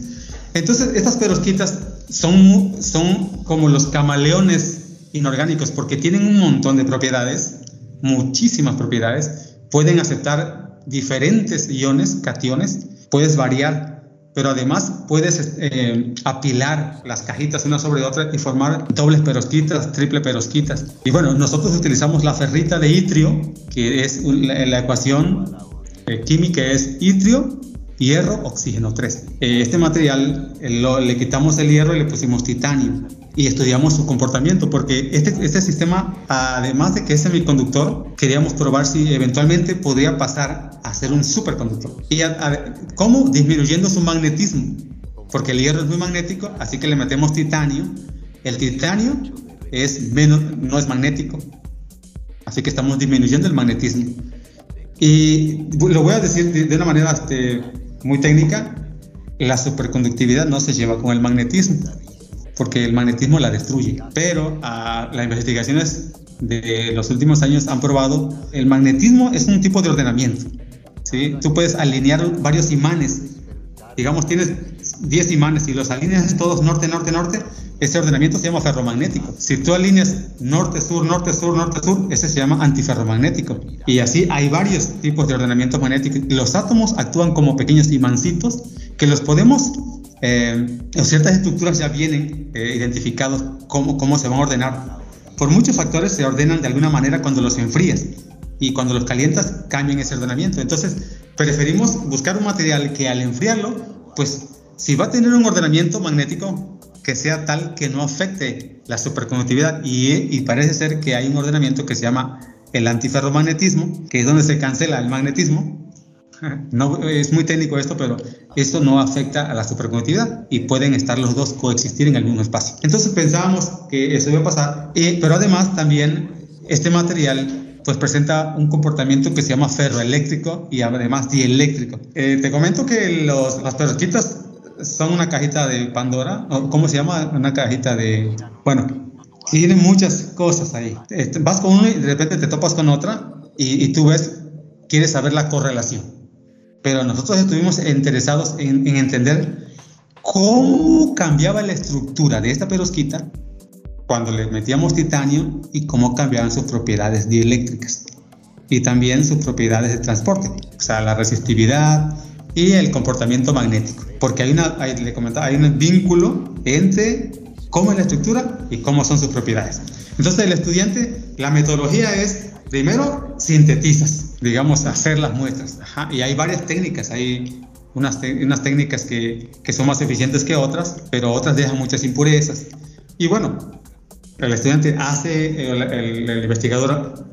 Entonces, estas perosquitas son, son como los camaleones inorgánicos porque tienen un montón de propiedades, muchísimas propiedades, pueden aceptar diferentes iones, cationes, puedes variar, pero además puedes eh, apilar las cajitas una sobre otra y formar dobles perosquitas, triple perosquitas. Y bueno, nosotros utilizamos la ferrita de itrio, que es la, ecuación eh, química es itrio hierro, oxígeno 3. Eh, este material le quitamos el hierro y le pusimos titanio y estudiamos su comportamiento, porque este, este sistema, además de que es semiconductor, queríamos probar si eventualmente podría pasar a ser un superconductor. ¿Y cómo? Disminuyendo su magnetismo, porque el hierro es muy magnético, así que le metemos titanio. El titanio es menos, no es magnético, así que estamos disminuyendo el magnetismo. Y lo voy a decir de, una manera este, muy técnica, la superconductividad no se lleva con el magnetismo porque el magnetismo la destruye. Pero ah, las investigaciones de los últimos años han probado el magnetismo es un tipo de ordenamiento. ¿sí? Tú puedes alinear varios imanes. Digamos, tienes 10 imanes y los alineas todos norte, norte, norte. Ese ordenamiento se llama ferromagnético. Si tú alineas norte, sur, norte, sur, norte, sur, ese se llama antiferromagnético. Y así hay varios tipos de ordenamiento magnético. Los átomos actúan como pequeños imancitos que los podemos eh, ciertas estructuras ya vienen eh, identificados cómo, cómo se van a ordenar. Por muchos factores se ordenan de alguna manera cuando los enfrías y cuando los calientas cambian ese ordenamiento. Entonces preferimos buscar un material que al enfriarlo, pues si va a tener un ordenamiento magnético que sea tal que no afecte la superconductividad y, y parece ser que hay un ordenamiento que se llama el antiferromagnetismo, que es donde se cancela el magnetismo no, es muy técnico esto, pero esto no afecta a la superconductividad y pueden estar los dos coexistir en el mismo espacio. Entonces pensábamos que eso iba a pasar, pero además también este material pues presenta un comportamiento que se llama ferroeléctrico y además dieléctrico. Eh, te comento que los, las perovskitas son una cajita de Pandora, ¿cómo se llama? Una cajita de... Bueno, tiene muchas cosas ahí. Este, vas con uno y de repente te topas con otra y, y tú ves, quieres saber la correlación pero nosotros estuvimos interesados en, entender cómo cambiaba la estructura de esta perosquita cuando le metíamos titanio y cómo cambiaban sus propiedades dieléctricas y también sus propiedades de transporte, o sea, la resistividad y el comportamiento magnético, porque hay, una, le comentaba, hay un vínculo entre cómo es la estructura y cómo son sus propiedades. Entonces el estudiante, la metodología es, primero, sintetizas, digamos, hacer las muestras. Y hay varias técnicas, hay unas, unas técnicas que, que, son más eficientes que otras, pero otras dejan muchas impurezas. Y bueno, el estudiante hace, el, investigador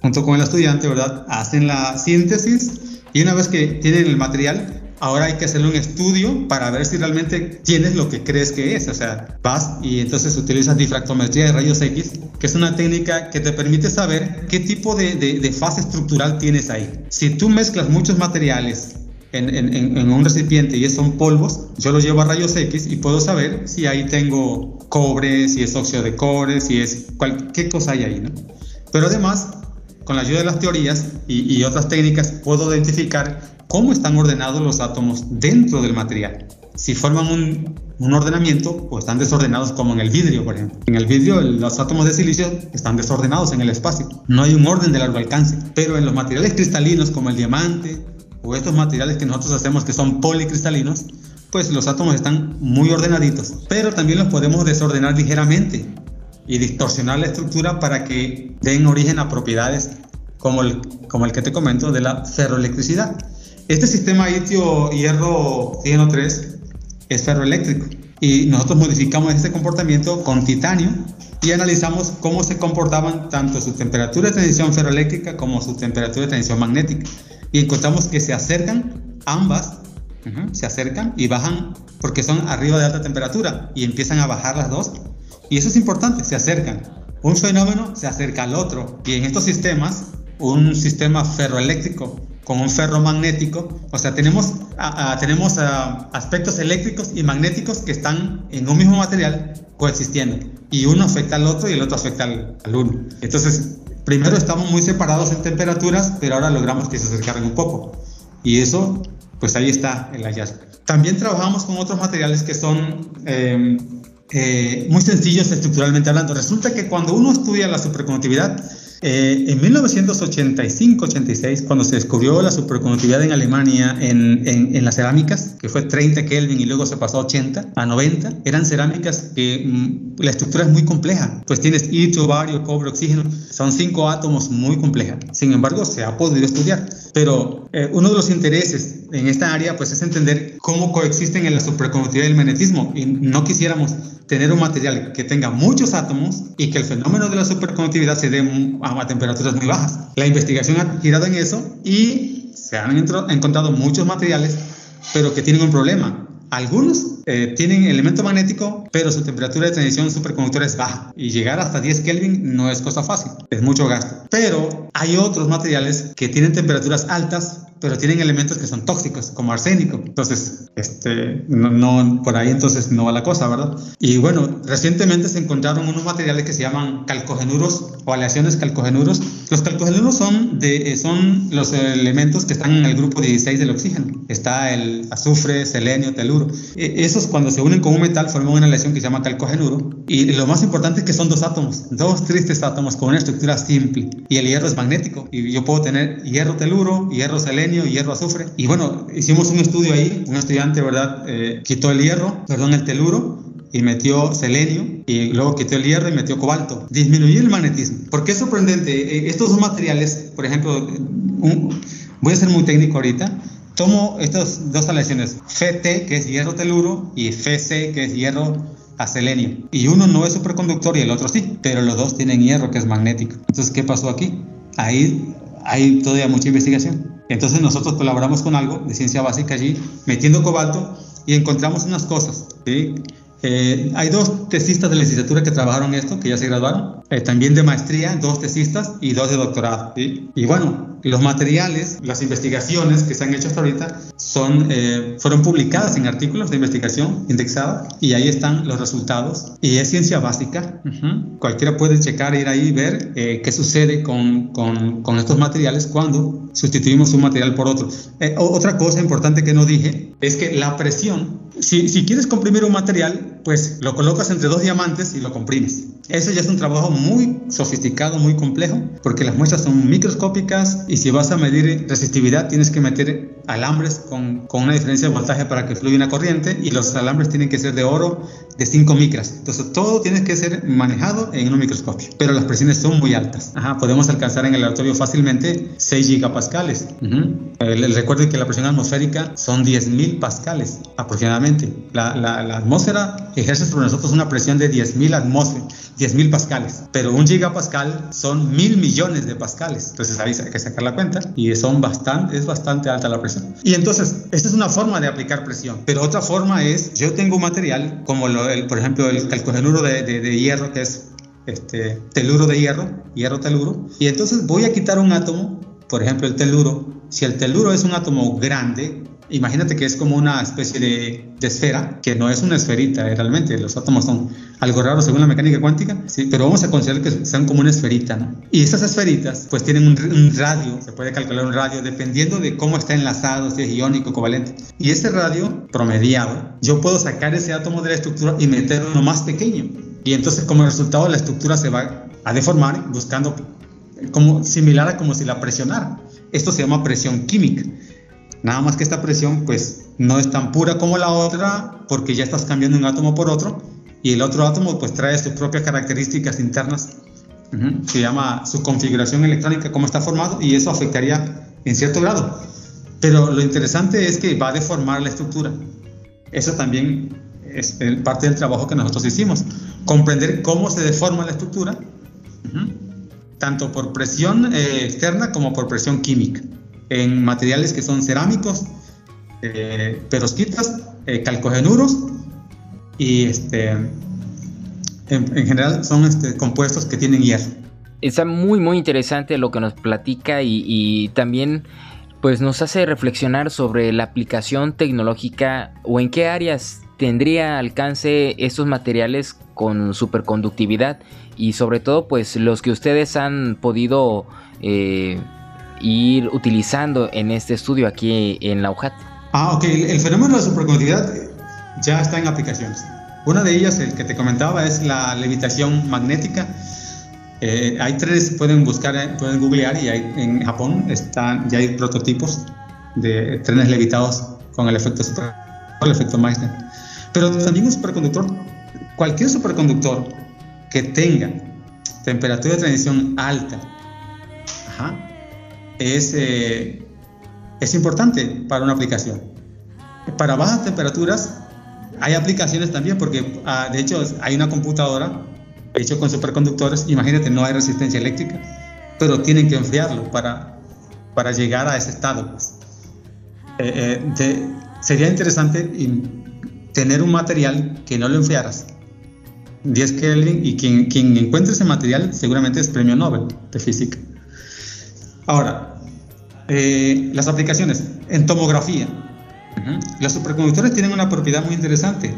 junto con el estudiante, ¿verdad? Hacen la síntesis y una vez que tienen el material, ahora hay que hacerle un estudio para ver si realmente tienes lo que crees que es. O sea, vas y entonces utilizas difractometría de rayos X, que es una técnica que te permite saber qué tipo de, de, fase estructural tienes ahí. Si tú mezclas muchos materiales en, en, un recipiente y son polvos, yo los llevo a rayos X y puedo saber si ahí tengo cobre, si es óxido de cobre, si es qué cosa hay ahí, ¿no? Pero además, con la ayuda de las teorías y, otras técnicas, puedo identificar cómo están ordenados los átomos dentro del material. Si forman un, ordenamiento o están desordenados como en el vidrio, por ejemplo. En el vidrio los átomos de silicio están desordenados en el espacio. No hay un orden de largo alcance. Pero en los materiales cristalinos como el diamante o estos materiales que nosotros hacemos que son policristalinos, pues los átomos están muy ordenaditos. Pero también los podemos desordenar ligeramente y distorsionar la estructura para que den origen a propiedades como el, como el que te comento de la ferroelectricidad. Este sistema litio hierro 3 es ferroeléctrico y nosotros modificamos este comportamiento con titanio y analizamos cómo se comportaban tanto su temperatura de transición ferroeléctrica como su temperatura de transición magnética y encontramos que se acercan ambas se acercan y bajan porque son arriba de alta temperatura y empiezan a bajar las dos. Y eso es importante, se acercan. Un fenómeno se acerca al otro. Y en estos sistemas, un sistema ferroeléctrico con un ferromagnético, o sea, tenemos, tenemos aspectos eléctricos y magnéticos que están en un mismo material coexistiendo. Y uno afecta al otro y el otro afecta al, al uno. Entonces, primero estamos muy separados en temperaturas, pero ahora logramos que se acercaran un poco. Y eso pues ahí está el hallazgo. También trabajamos con otros materiales que son eh, eh, muy sencillos estructuralmente hablando. Resulta que cuando uno estudia la superconductividad, eh, en 1985-86, cuando se descubrió la superconductividad en Alemania en, en, las cerámicas, que fue 30 Kelvin y luego se pasó a 80, a 90, eran cerámicas que mm, la estructura es muy compleja. Pues tienes itrio, bario, cobre, oxígeno, son cinco átomos muy complejas. Sin embargo, se ha podido estudiar. Pero eh, uno de los intereses en esta área pues es entender cómo coexisten en la superconductividad y el magnetismo. Y no quisiéramos tener un material que tenga muchos átomos y que el fenómeno de la superconductividad se dé a temperaturas muy bajas. La investigación ha girado en eso y se han encontrado muchos materiales, pero que tienen un problema. Algunos eh, tienen elemento magnético, pero su temperatura de transición superconductora es baja y llegar hasta 10 Kelvin no es cosa fácil, es mucho gasto. Pero hay otros materiales que tienen temperaturas altas, pero tienen elementos que son tóxicos, como arsénico. Entonces, este, no, por ahí entonces no va la cosa, ¿verdad? Y bueno, recientemente se encontraron unos materiales que se llaman calcogenuros o aleaciones calcogenuros. Los calcogenuros son, de, son los elementos que están en el grupo 16 del oxígeno. Está el azufre, selenio, teluro. E, esos cuando se unen con un metal forman una aleación que se llama calcogenuro. Y lo más importante es que son dos átomos, dos tristes átomos con una estructura simple. Y el hierro es magnético. Y yo puedo tener hierro teluro, hierro selenio, hierro, azufre. Y bueno, hicimos un estudio ahí, un estudiante, ¿verdad? Eh, quitó el hierro, perdón, el teluro y metió selenio y luego quitó el hierro y metió cobalto. Disminuyó el magnetismo. ¿Por qué es sorprendente? Eh, estos dos materiales, por ejemplo, voy a ser muy técnico ahorita. Tomo estas dos aleaciones, FT, que es hierro teluro, y FC, que es hierro a selenio. Y uno no es superconductor y el otro sí, pero los dos tienen hierro, que es magnético. Entonces, ¿qué pasó aquí? Ahí hay todavía mucha investigación. Entonces nosotros colaboramos con algo de ciencia básica allí, metiendo cobalto y encontramos unas cosas. ¿sí? Eh, hay dos tesistas de licenciatura que trabajaron esto, que ya se graduaron, eh, también de maestría, dos tesistas y dos de doctorado. Y bueno, los materiales, las investigaciones que se han hecho hasta ahorita son, eh, fueron publicadas en artículos de investigación indexados y ahí están los resultados. Y es ciencia básica. Cualquiera puede checar, ir ahí y ver qué sucede con, con, con, estos materiales cuando sustituimos un material por otro. otra cosa importante que no dije es que la presión, si, si quieres comprimir un material, pues lo colocas entre dos diamantes y lo comprimes. Eso ya es un trabajo muy sofisticado, muy complejo, porque las muestras son microscópicas y si vas a medir resistividad tienes que meter alambres con, con una diferencia de voltaje para que fluya una corriente y los alambres tienen que ser de oro de 5 micras. Entonces todo tiene que ser manejado en un microscopio, pero las presiones son muy altas. Ajá, podemos alcanzar en el laboratorio fácilmente 6 gigapascales. Les recuerdo que la presión atmosférica son 10.000 pascales aproximadamente. La, la, la atmósfera ejerce sobre nosotros una presión de 10.000 atmósferas 10.000 pascales, pero un gigapascal son mil millones de pascales. Entonces ahí hay que sacar la cuenta y son bastante, es bastante alta la presión. Y entonces, esta es una forma de aplicar presión, pero otra forma es, yo tengo un material como lo, por ejemplo el calcogenuro de, de, de hierro, que es este, teluro de hierro, hierro teluro, y entonces voy a quitar un átomo, por ejemplo el teluro, si el teluro es un átomo grande, imagínate que es como una especie de, esfera, que no es una esferita eh, realmente, los átomos son algo raros según la mecánica cuántica, ¿sí? pero vamos a considerar que sean como una esferita, ¿no? Y esas esferitas pues tienen un, radio, se puede calcular un radio dependiendo de cómo está enlazado, si es iónico, covalente. Y ese radio promediado, yo puedo sacar ese átomo de la estructura y meterlo uno más pequeño. Y entonces como resultado la estructura se va a deformar buscando como similar a como si la presionara. Esto se llama presión química. Nada más que esta presión pues no es tan pura como la otra porque ya estás cambiando un átomo por otro, y el otro átomo pues trae sus propias características internas, se llama su configuración electrónica, cómo está formado, y eso afectaría en cierto grado. Pero lo interesante es que va a deformar la estructura. Eso también es parte del trabajo que nosotros hicimos, comprender cómo se deforma la estructura, tanto por presión eh, externa como por presión química, en materiales que son cerámicos, eh, eh, calcogenuros y este, en, general son este, compuestos que tienen hierro. Está muy muy interesante lo que nos platica y, también pues nos hace reflexionar sobre la aplicación tecnológica o en qué áreas tendría alcance estos materiales con superconductividad y sobre todo pues los que ustedes han podido eh, ir utilizando en este estudio aquí en la UJAT. Ah, ok. El, fenómeno de la superconductividad ya está en aplicaciones. Una de ellas, el que te comentaba, es la levitación magnética. Eh, hay tres, pueden buscar, eh, pueden googlear y hay, en Japón están, ya hay prototipos de trenes levitados con el efecto el efecto Meissner. Pero también un superconductor, cualquier superconductor que tenga temperatura de transición alta, es, eh, es importante para una aplicación. Para bajas temperaturas hay aplicaciones también porque ah, de hecho hay una computadora hecho con superconductores, imagínate, no hay resistencia eléctrica, pero tienen que enfriarlo para, para llegar a ese estado. Pues. Eh, eh, sería interesante tener un material que no lo enfriaras. 10 Kelvin y quien, quien encuentre ese material seguramente es premio Nobel de física. Ahora, eh, las aplicaciones en tomografía. Los superconductores tienen una propiedad muy interesante,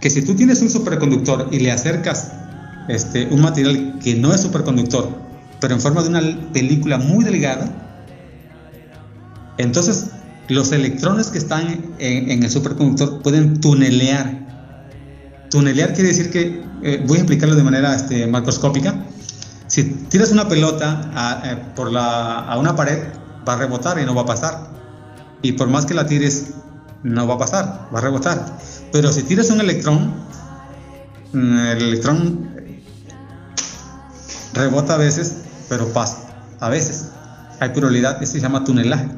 que si tú tienes un superconductor y le acercas este, un material que no es superconductor, pero en forma de una película muy delgada, entonces los electrones que están en, el superconductor pueden tunelear. Tunelear quiere decir que, eh, voy a explicarlo de manera este, macroscópica, si tiras una pelota a, eh, por la, a una pared, va a rebotar y no va a pasar. Y por más que la tires, no va a pasar, va a rebotar. Pero si tiras un electrón, mm, el electrón rebota a veces, pero pasa a veces. Hay probabilidad, eso se llama tunelaje.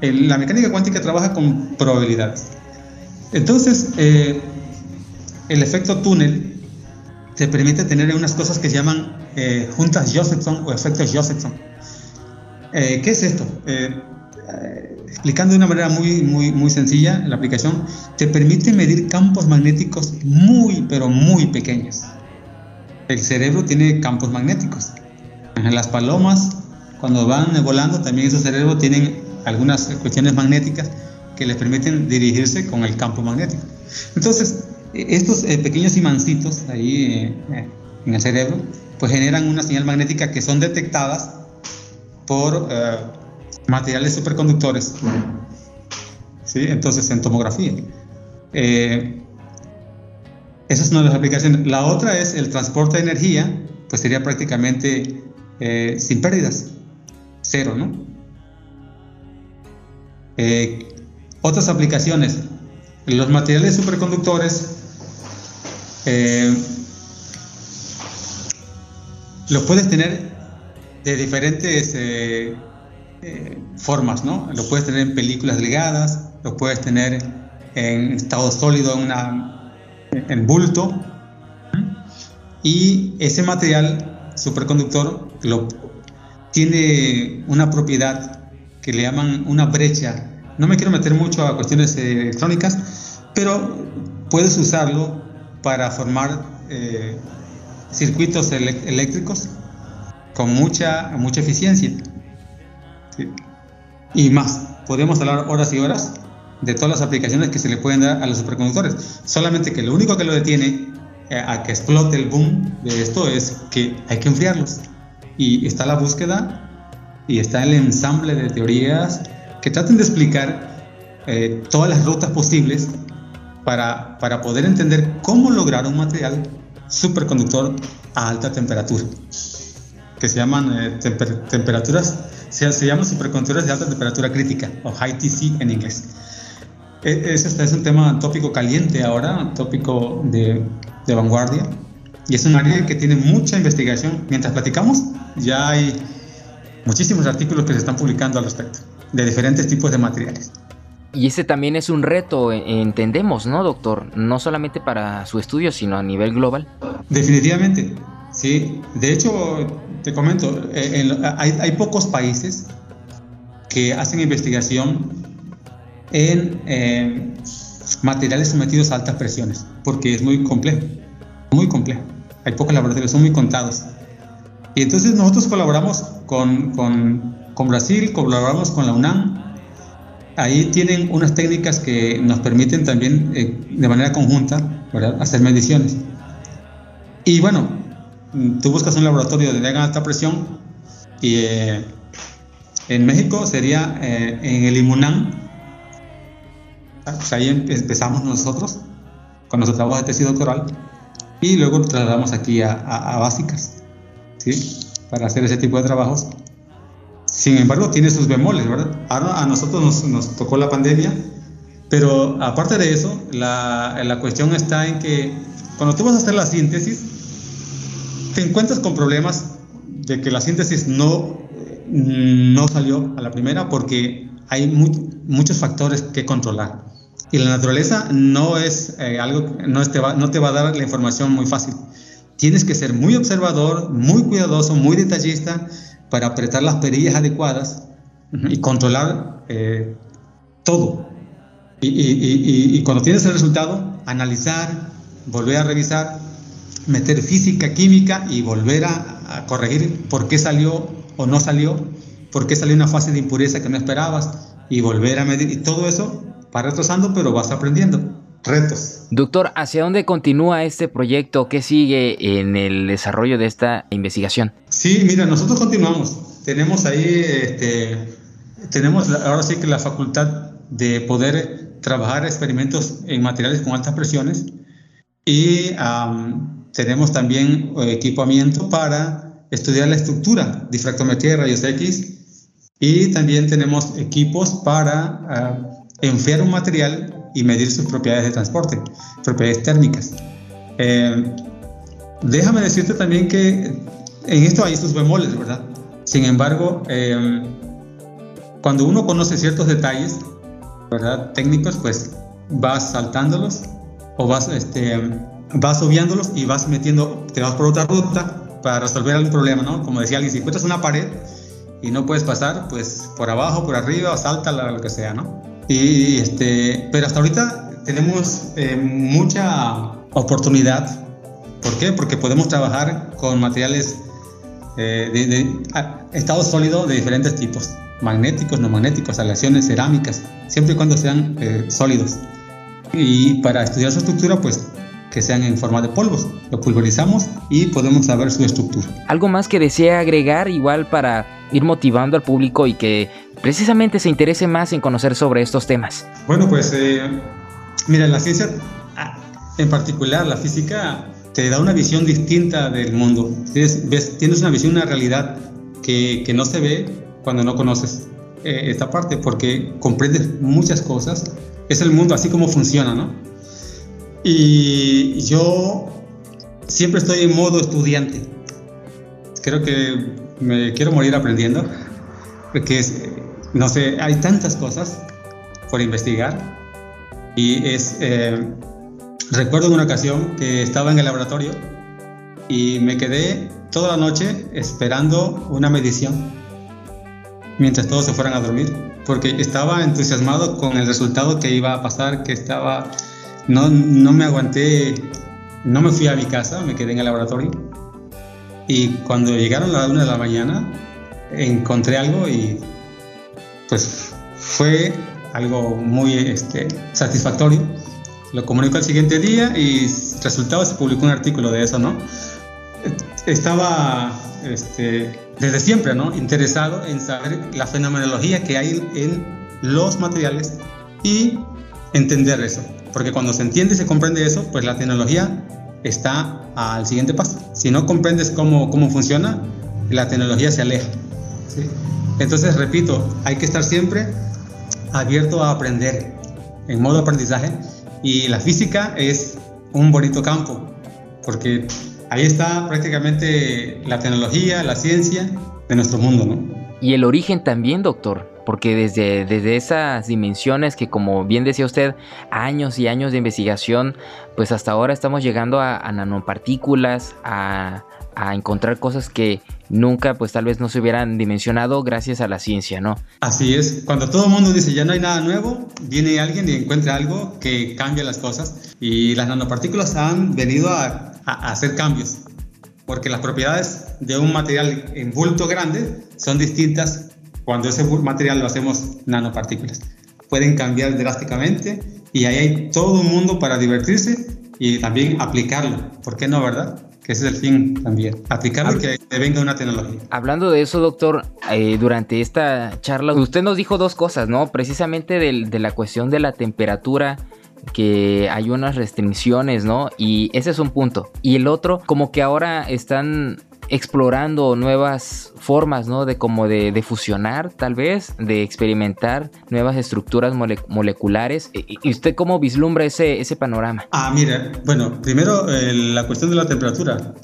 la mecánica cuántica trabaja con probabilidades. Entonces, eh, el efecto túnel te permite tener unas cosas que se llaman eh, juntas Josephson o efectos Josephson. Eh, ¿Qué es esto? Eh, explicando de una manera muy, muy, muy sencilla, la aplicación te permite medir campos magnéticos muy, pero muy pequeños. El cerebro tiene campos magnéticos. Las palomas, cuando van volando, también esos cerebros tienen algunas cuestiones magnéticas que les permiten dirigirse con el campo magnético. Entonces, estos pequeños imancitos ahí en el cerebro, pues generan una señal magnética que son detectadas por eh, materiales superconductores. ¿Sí? Entonces, en tomografía. Eh, esa es una de las aplicaciones. La otra es el transporte de energía, pues sería prácticamente eh, sin pérdidas, cero, ¿no? otras aplicaciones, los materiales superconductores los puedes tener de diferentes eh, eh, formas, ¿no? Lo puedes tener en películas delgadas, lo puedes tener en estado sólido, en, una, en bulto. Y ese material superconductor lo, tiene una propiedad que le llaman una brecha. No me quiero meter mucho a cuestiones electrónicas, pero puedes usarlo para formar eh, circuitos eléctricos con mucha, mucha eficiencia. Y más, podemos hablar horas y horas de todas las aplicaciones que se le pueden dar a los superconductores. Solamente que lo único que lo detiene eh, a que explote el boom de esto es que hay que enfriarlos. Y está la búsqueda y está el ensamble de teorías que traten de explicar eh, todas las rutas posibles para, para poder entender cómo lograr un material superconductor a alta temperatura, que se llaman eh, temperaturas, se, se, llaman superconductores de alta temperatura crítica, o high TC en inglés. E, ese es un tema tópico caliente ahora, tópico de, de vanguardia y es un área que tiene mucha investigación. Mientras platicamos, ya hay muchísimos artículos que se están publicando al respecto, de diferentes tipos de materiales. Y ese también es un reto, e, entendemos, ¿no, doctor? No solamente para su estudio, sino a nivel global. Definitivamente, sí. De hecho, te comento, eh, hay, pocos países que hacen investigación en eh, materiales sometidos a altas presiones, porque es muy complejo, muy complejo. Hay pocos laboratorios, son muy contados. Y entonces nosotros colaboramos con, con, con Brasil, colaboramos con la UNAM, ahí tienen unas técnicas que nos permiten también eh, de manera conjunta hacer mediciones. Y bueno, tú buscas un laboratorio de alta presión y eh, en México sería eh, en el Imunam. Pues ahí empezamos nosotros con nuestro trabajo de tesis doctoral y luego lo trasladamos aquí a, a, básicas, ¿sí? Para hacer ese tipo de trabajos. Sin embargo, tiene sus bemoles, ¿verdad? Ahora a nosotros nos, nos tocó la pandemia, pero aparte de eso, la, la, cuestión está en que cuando tú vas a hacer la síntesis, te encuentras con problemas de que la síntesis no, no salió a la primera porque hay muchos factores que controlar. Y la naturaleza no es eh, algo, no te, va, no te va a dar la información muy fácil. Tienes que ser muy observador, muy cuidadoso, muy detallista para apretar las perillas adecuadas y controlar eh, todo. Y, cuando tienes el resultado, analizar, volver a revisar, meter física, química y volver a, corregir por qué salió o no salió, por qué salió una fase de impureza que no esperabas y volver a medir. Y todo eso va retrasando, pero vas aprendiendo. Retos. Doctor, ¿hacia dónde continúa este proyecto? ¿Qué sigue en el desarrollo de esta investigación? Sí, mira, nosotros continuamos. Tenemos ahí, este, tenemos ahora sí que la facultad de poder trabajar experimentos en materiales con altas presiones y tenemos también eh, equipamiento para estudiar la estructura, difractometría de rayos X y también tenemos equipos para ah, enfriar un material y medir sus propiedades de transporte, propiedades térmicas. Eh, déjame decirte también que en esto hay sus bemoles, ¿verdad? Sin embargo, eh, cuando uno conoce ciertos detalles, ¿verdad? Técnicos, pues vas saltándolos o vas, este, vas obviándolos y vas metiendo, te vas por otra ruta para resolver algún problema, ¿no? Como decía alguien, si encuentras una pared y no puedes pasar, pues por abajo, por arriba, salta lo que sea, ¿no? Y, este, pero hasta ahorita tenemos eh, mucha oportunidad. ¿Por qué? Porque podemos trabajar con materiales eh, de, estado sólido de diferentes tipos, magnéticos, no magnéticos, aleaciones, cerámicas, siempre y cuando sean eh, sólidos. Y para estudiar su estructura, pues que sean en forma de polvos. Lo pulverizamos y podemos saber su estructura. ¿Algo más que desea agregar igual para ir motivando al público y que precisamente se interese más en conocer sobre estos temas? Bueno, pues eh, mira, la ciencia, ah, en particular la física, te da una visión distinta del mundo. Tienes, ves, tienes una visión, una realidad que, que, no se ve cuando no conoces eh, esta parte, porque comprendes muchas cosas. Es el mundo así como funciona, ¿no? Y yo siempre estoy en modo estudiante. Creo que me quiero morir aprendiendo, porque es, no sé, hay tantas cosas por investigar y es... Eh, Recuerdo en una ocasión que estaba en el laboratorio y me quedé toda la noche esperando una medición mientras todos se fueran a dormir, porque estaba entusiasmado con el resultado que iba a pasar, que estaba, no, no me aguanté, no me fui a mi casa, me quedé en el laboratorio y cuando llegaron las una de la mañana encontré algo y pues fue algo muy este, satisfactorio lo comunicó el siguiente día y resultado se publicó un artículo de eso, ¿no? Estaba este, desde siempre, ¿no? Interesado en saber la fenomenología que hay en los materiales y entender eso. Porque cuando se entiende y se comprende eso, pues la tecnología está al siguiente paso. Si no comprendes cómo, cómo funciona, la tecnología se aleja. ¿sí? Entonces, repito, hay que estar siempre abierto a aprender, en modo aprendizaje, y la física es un bonito campo, porque ahí está prácticamente la tecnología, la ciencia de nuestro mundo, ¿no? Y el origen también, doctor, porque desde, desde esas dimensiones que como bien decía usted, años y años de investigación, pues hasta ahora estamos llegando a, nanopartículas, a, a, encontrar cosas que nunca pues tal vez no se hubieran dimensionado gracias a la ciencia, ¿no? Así es, cuando todo el mundo dice ya no hay nada nuevo, viene alguien y encuentra algo que cambia las cosas y las nanopartículas han venido a, a hacer cambios porque las propiedades de un material en bulto grande son distintas cuando ese material lo hacemos nanopartículas. Pueden cambiar drásticamente y ahí hay todo un mundo para divertirse y también aplicarlo. ¿Por qué no, verdad? Que ese es el fin también. Aplicarlo y que venga una tecnología. Hablando de eso, doctor, eh, durante esta charla usted nos dijo dos cosas, ¿no? Precisamente de la cuestión de la temperatura que hay unas restricciones, ¿no? Y ese es un punto. Y el otro, como que ahora están explorando nuevas formas, ¿no? De como de, fusionar, tal vez, de experimentar nuevas estructuras moleculares. ¿Y usted cómo vislumbra ese, ese panorama? Ah, mira, bueno, primero eh, la cuestión de la temperatura.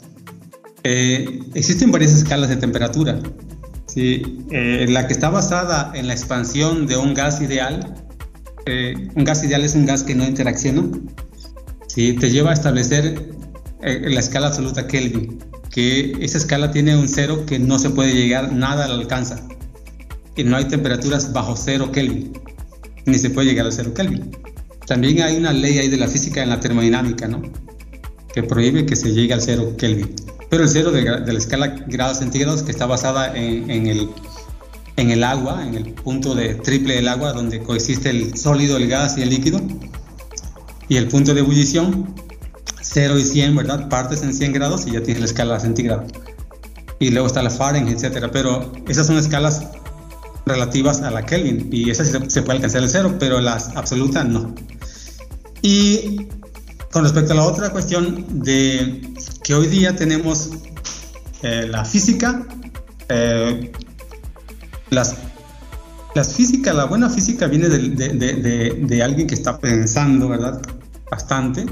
Eh, existen varias escalas de temperatura. ¿sí? Eh, la que está basada en la expansión de un gas ideal un gas ideal es un gas que no interacciona, ¿sí? te lleva a establecer la escala absoluta Kelvin, que esa escala tiene un cero que no se puede llegar, nada la alcanza. Y no hay temperaturas bajo cero Kelvin, ni se puede llegar a cero Kelvin. También hay una ley ahí de la física en la termodinámica, ¿no? Que prohíbe que se llegue al cero Kelvin. Pero el cero de, la escala grados centígrados, que está basada en el en el agua, en el punto de triple del agua, donde coexiste el sólido, el gas y el líquido. Y el punto de ebullición, 0 y 100, ¿verdad? Partes en 100 grados y ya tienes la escala centígrado. Y luego está la Fahrenheit, etcétera. Pero esas son escalas relativas a la Kelvin y esas se, puede alcanzar el cero, pero las absolutas no. Y con respecto a la otra cuestión de que hoy día tenemos eh, la física, eh, las, las física, la buena física viene de, alguien que está pensando, ¿verdad? Bastante,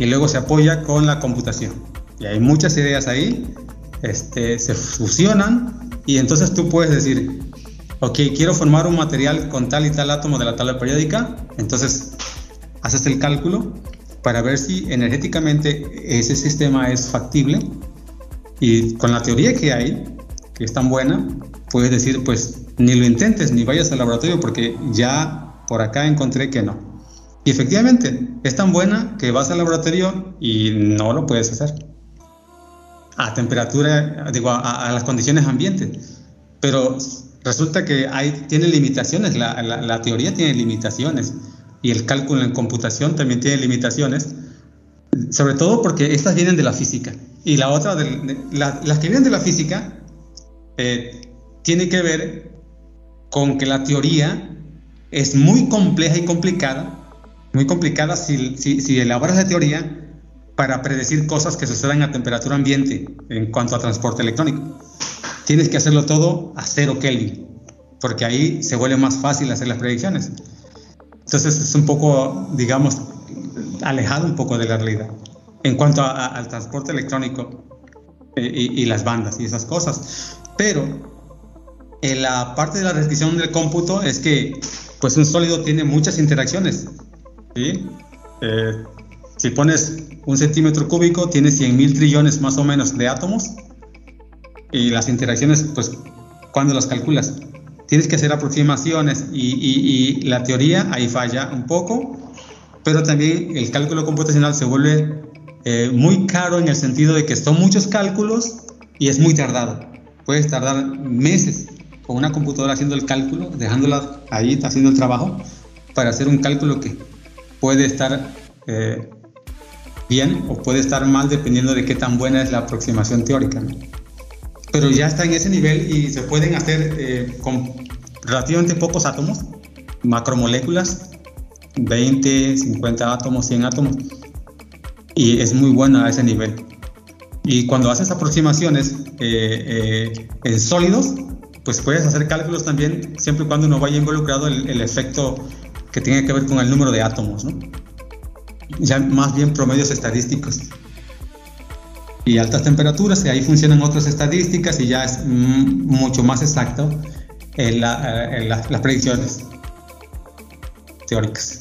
y luego se apoya con la computación. Y hay muchas ideas ahí, este, se fusionan, y entonces tú puedes decir, ok, quiero formar un material con tal y tal átomo de la tabla periódica, entonces haces el cálculo para ver si energéticamente ese sistema es factible y con la teoría que hay, que es tan buena, puedes decir, pues ni lo intentes, ni vayas al laboratorio porque ya por acá encontré que no. Y efectivamente, es tan buena que vas al laboratorio y no lo puedes hacer. A temperatura, digo, a, las condiciones ambientes. Pero resulta que hay, tiene limitaciones, la, teoría tiene limitaciones y el cálculo en computación también tiene limitaciones, sobre todo porque estas vienen de la física. Y la otra, las que vienen de la física, eh, tiene que ver con que la teoría es muy compleja y complicada, muy complicada si, si, elaboras la teoría para predecir cosas que sucedan a temperatura ambiente en cuanto a transporte electrónico. Tienes que hacerlo todo a cero Kelvin, porque ahí se vuelve más fácil hacer las predicciones. Entonces es un poco, digamos, alejado un poco de la realidad. En cuanto al transporte electrónico eh, y, y las bandas y esas cosas. Pero en la parte de la restricción del cómputo es que pues un sólido tiene muchas interacciones. ¿Sí? Eh, si pones un centímetro cúbico, tiene 100 mil trillones más o menos de átomos. Y las interacciones, pues, ¿cuándo las calculas? Tienes que hacer aproximaciones y, y, la teoría ahí falla un poco, pero también el cálculo computacional se vuelve eh, muy caro en el sentido de que son muchos cálculos y es muy tardado. Puedes tardar meses con una computadora haciendo el cálculo, dejándola ahí haciendo el trabajo, para hacer un cálculo que puede estar eh, bien o puede estar mal dependiendo de qué tan buena es la aproximación teórica. Pero ya está en ese nivel y se pueden hacer eh, con relativamente pocos átomos, macromoléculas, 20, 50 átomos, 100 átomos, y es muy buena a ese nivel. Y cuando haces aproximaciones eh, en sólidos, pues puedes hacer cálculos también siempre y cuando no vaya involucrado el, efecto que tiene que ver con el número de átomos, ¿no? Ya más bien promedios estadísticos. y altas temperaturas, y ahí funcionan otras estadísticas y ya es mucho más exacto en, las predicciones teóricas.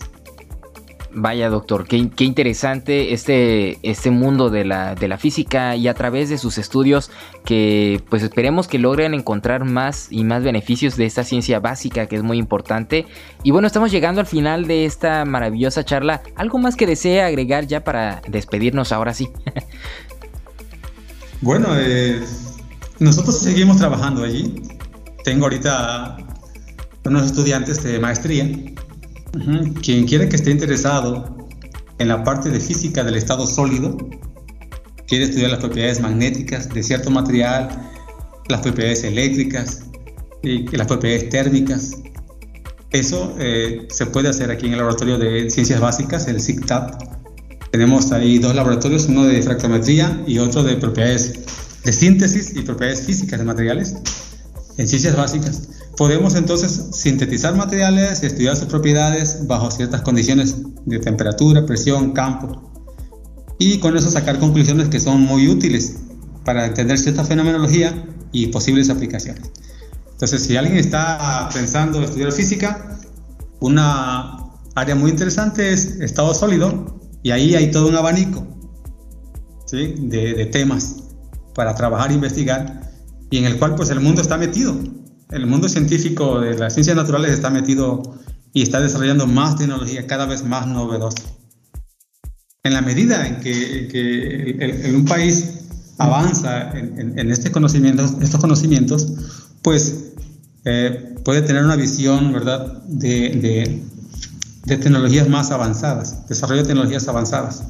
Vaya doctor, qué, interesante este, este mundo de la, de la, física y a través de sus estudios que pues esperemos que logren encontrar más y más beneficios de esta ciencia básica que es muy importante. Y bueno, estamos llegando al final de esta maravillosa charla. ¿Algo más que desee agregar ya para despedirnos ahora sí? bueno, eh, nosotros seguimos trabajando allí. Tengo ahorita unos estudiantes de maestría quien quiera que esté interesado en la parte de física del estado sólido, quiere estudiar las propiedades magnéticas de cierto material, las propiedades eléctricas y las propiedades térmicas. Eso eh, se puede hacer aquí en el laboratorio de ciencias básicas, el CICTAP. Tenemos ahí dos laboratorios, uno de fractometría y otro de propiedades de síntesis y propiedades físicas de materiales en ciencias básicas. Podemos entonces sintetizar materiales y estudiar sus propiedades bajo ciertas condiciones de temperatura, presión, campo. Y con eso sacar conclusiones que son muy útiles para entender cierta fenomenología y posibles aplicaciones. Entonces, si alguien está pensando estudiar física, una área muy interesante es estado sólido y ahí hay todo un abanico de, de temas para trabajar e investigar y en el cual pues el mundo está metido el mundo científico de las ciencias naturales está metido y está desarrollando más tecnología cada vez más novedosa. En la medida en que, un país avanza en, este estos conocimientos, pues eh, puede tener una visión, ¿verdad?, de, de tecnologías más avanzadas, desarrollo de tecnologías avanzadas.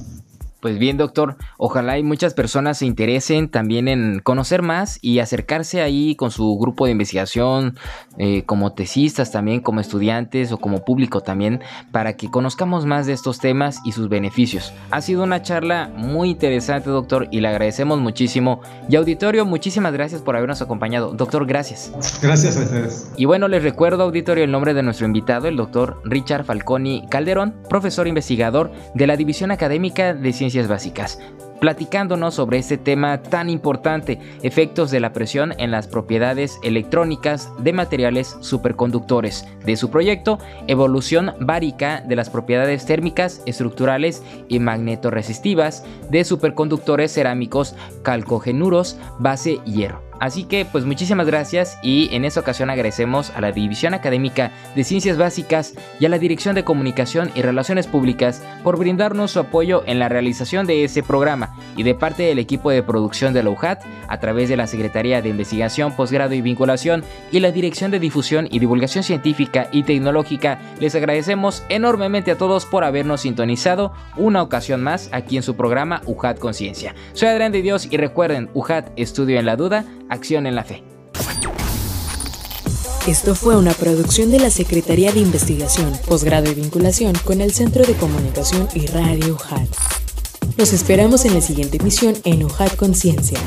Pues bien, doctor, ojalá y muchas personas se interesen también en conocer más y acercarse ahí con su grupo de investigación, eh, como tesistas también, como estudiantes o como público también, para que conozcamos más de estos temas y sus beneficios. Ha sido una charla muy interesante, doctor, y le agradecemos muchísimo. Y auditorio, muchísimas gracias por habernos acompañado. Doctor, gracias. Gracias a ustedes. Y bueno, les recuerdo, auditorio, el nombre de nuestro invitado, el doctor Richard Falconi Calderón, profesor investigador de la División Académica de Ciencias básicas, platicándonos sobre este tema tan importante, efectos de la presión en las propiedades electrónicas de materiales superconductores, de su proyecto Evolución bárica de las propiedades térmicas, estructurales y magnetoresistivas de superconductores cerámicos calcogenuros base hierro. Así que pues muchísimas gracias y en esta ocasión agradecemos a la División Académica de Ciencias Básicas y a la Dirección de Comunicación y Relaciones Públicas por brindarnos su apoyo en la realización de este programa y de parte del equipo de producción de la UJAT a través de la Secretaría de Investigación, Posgrado y Vinculación y la Dirección de Difusión y Divulgación Científica y Tecnológica. Les agradecemos enormemente a todos por habernos sintonizado una ocasión más aquí en su programa UJAT Conciencia. Soy Adrián de Dios y recuerden, UJAT Estudio en la Duda acción en la fe. Esto fue una producción de la Secretaría de Investigación, Posgrado y Vinculación con el Centro de Comunicación y Radio UJAT. Los esperamos en la siguiente emisión en UJAT Conciencia.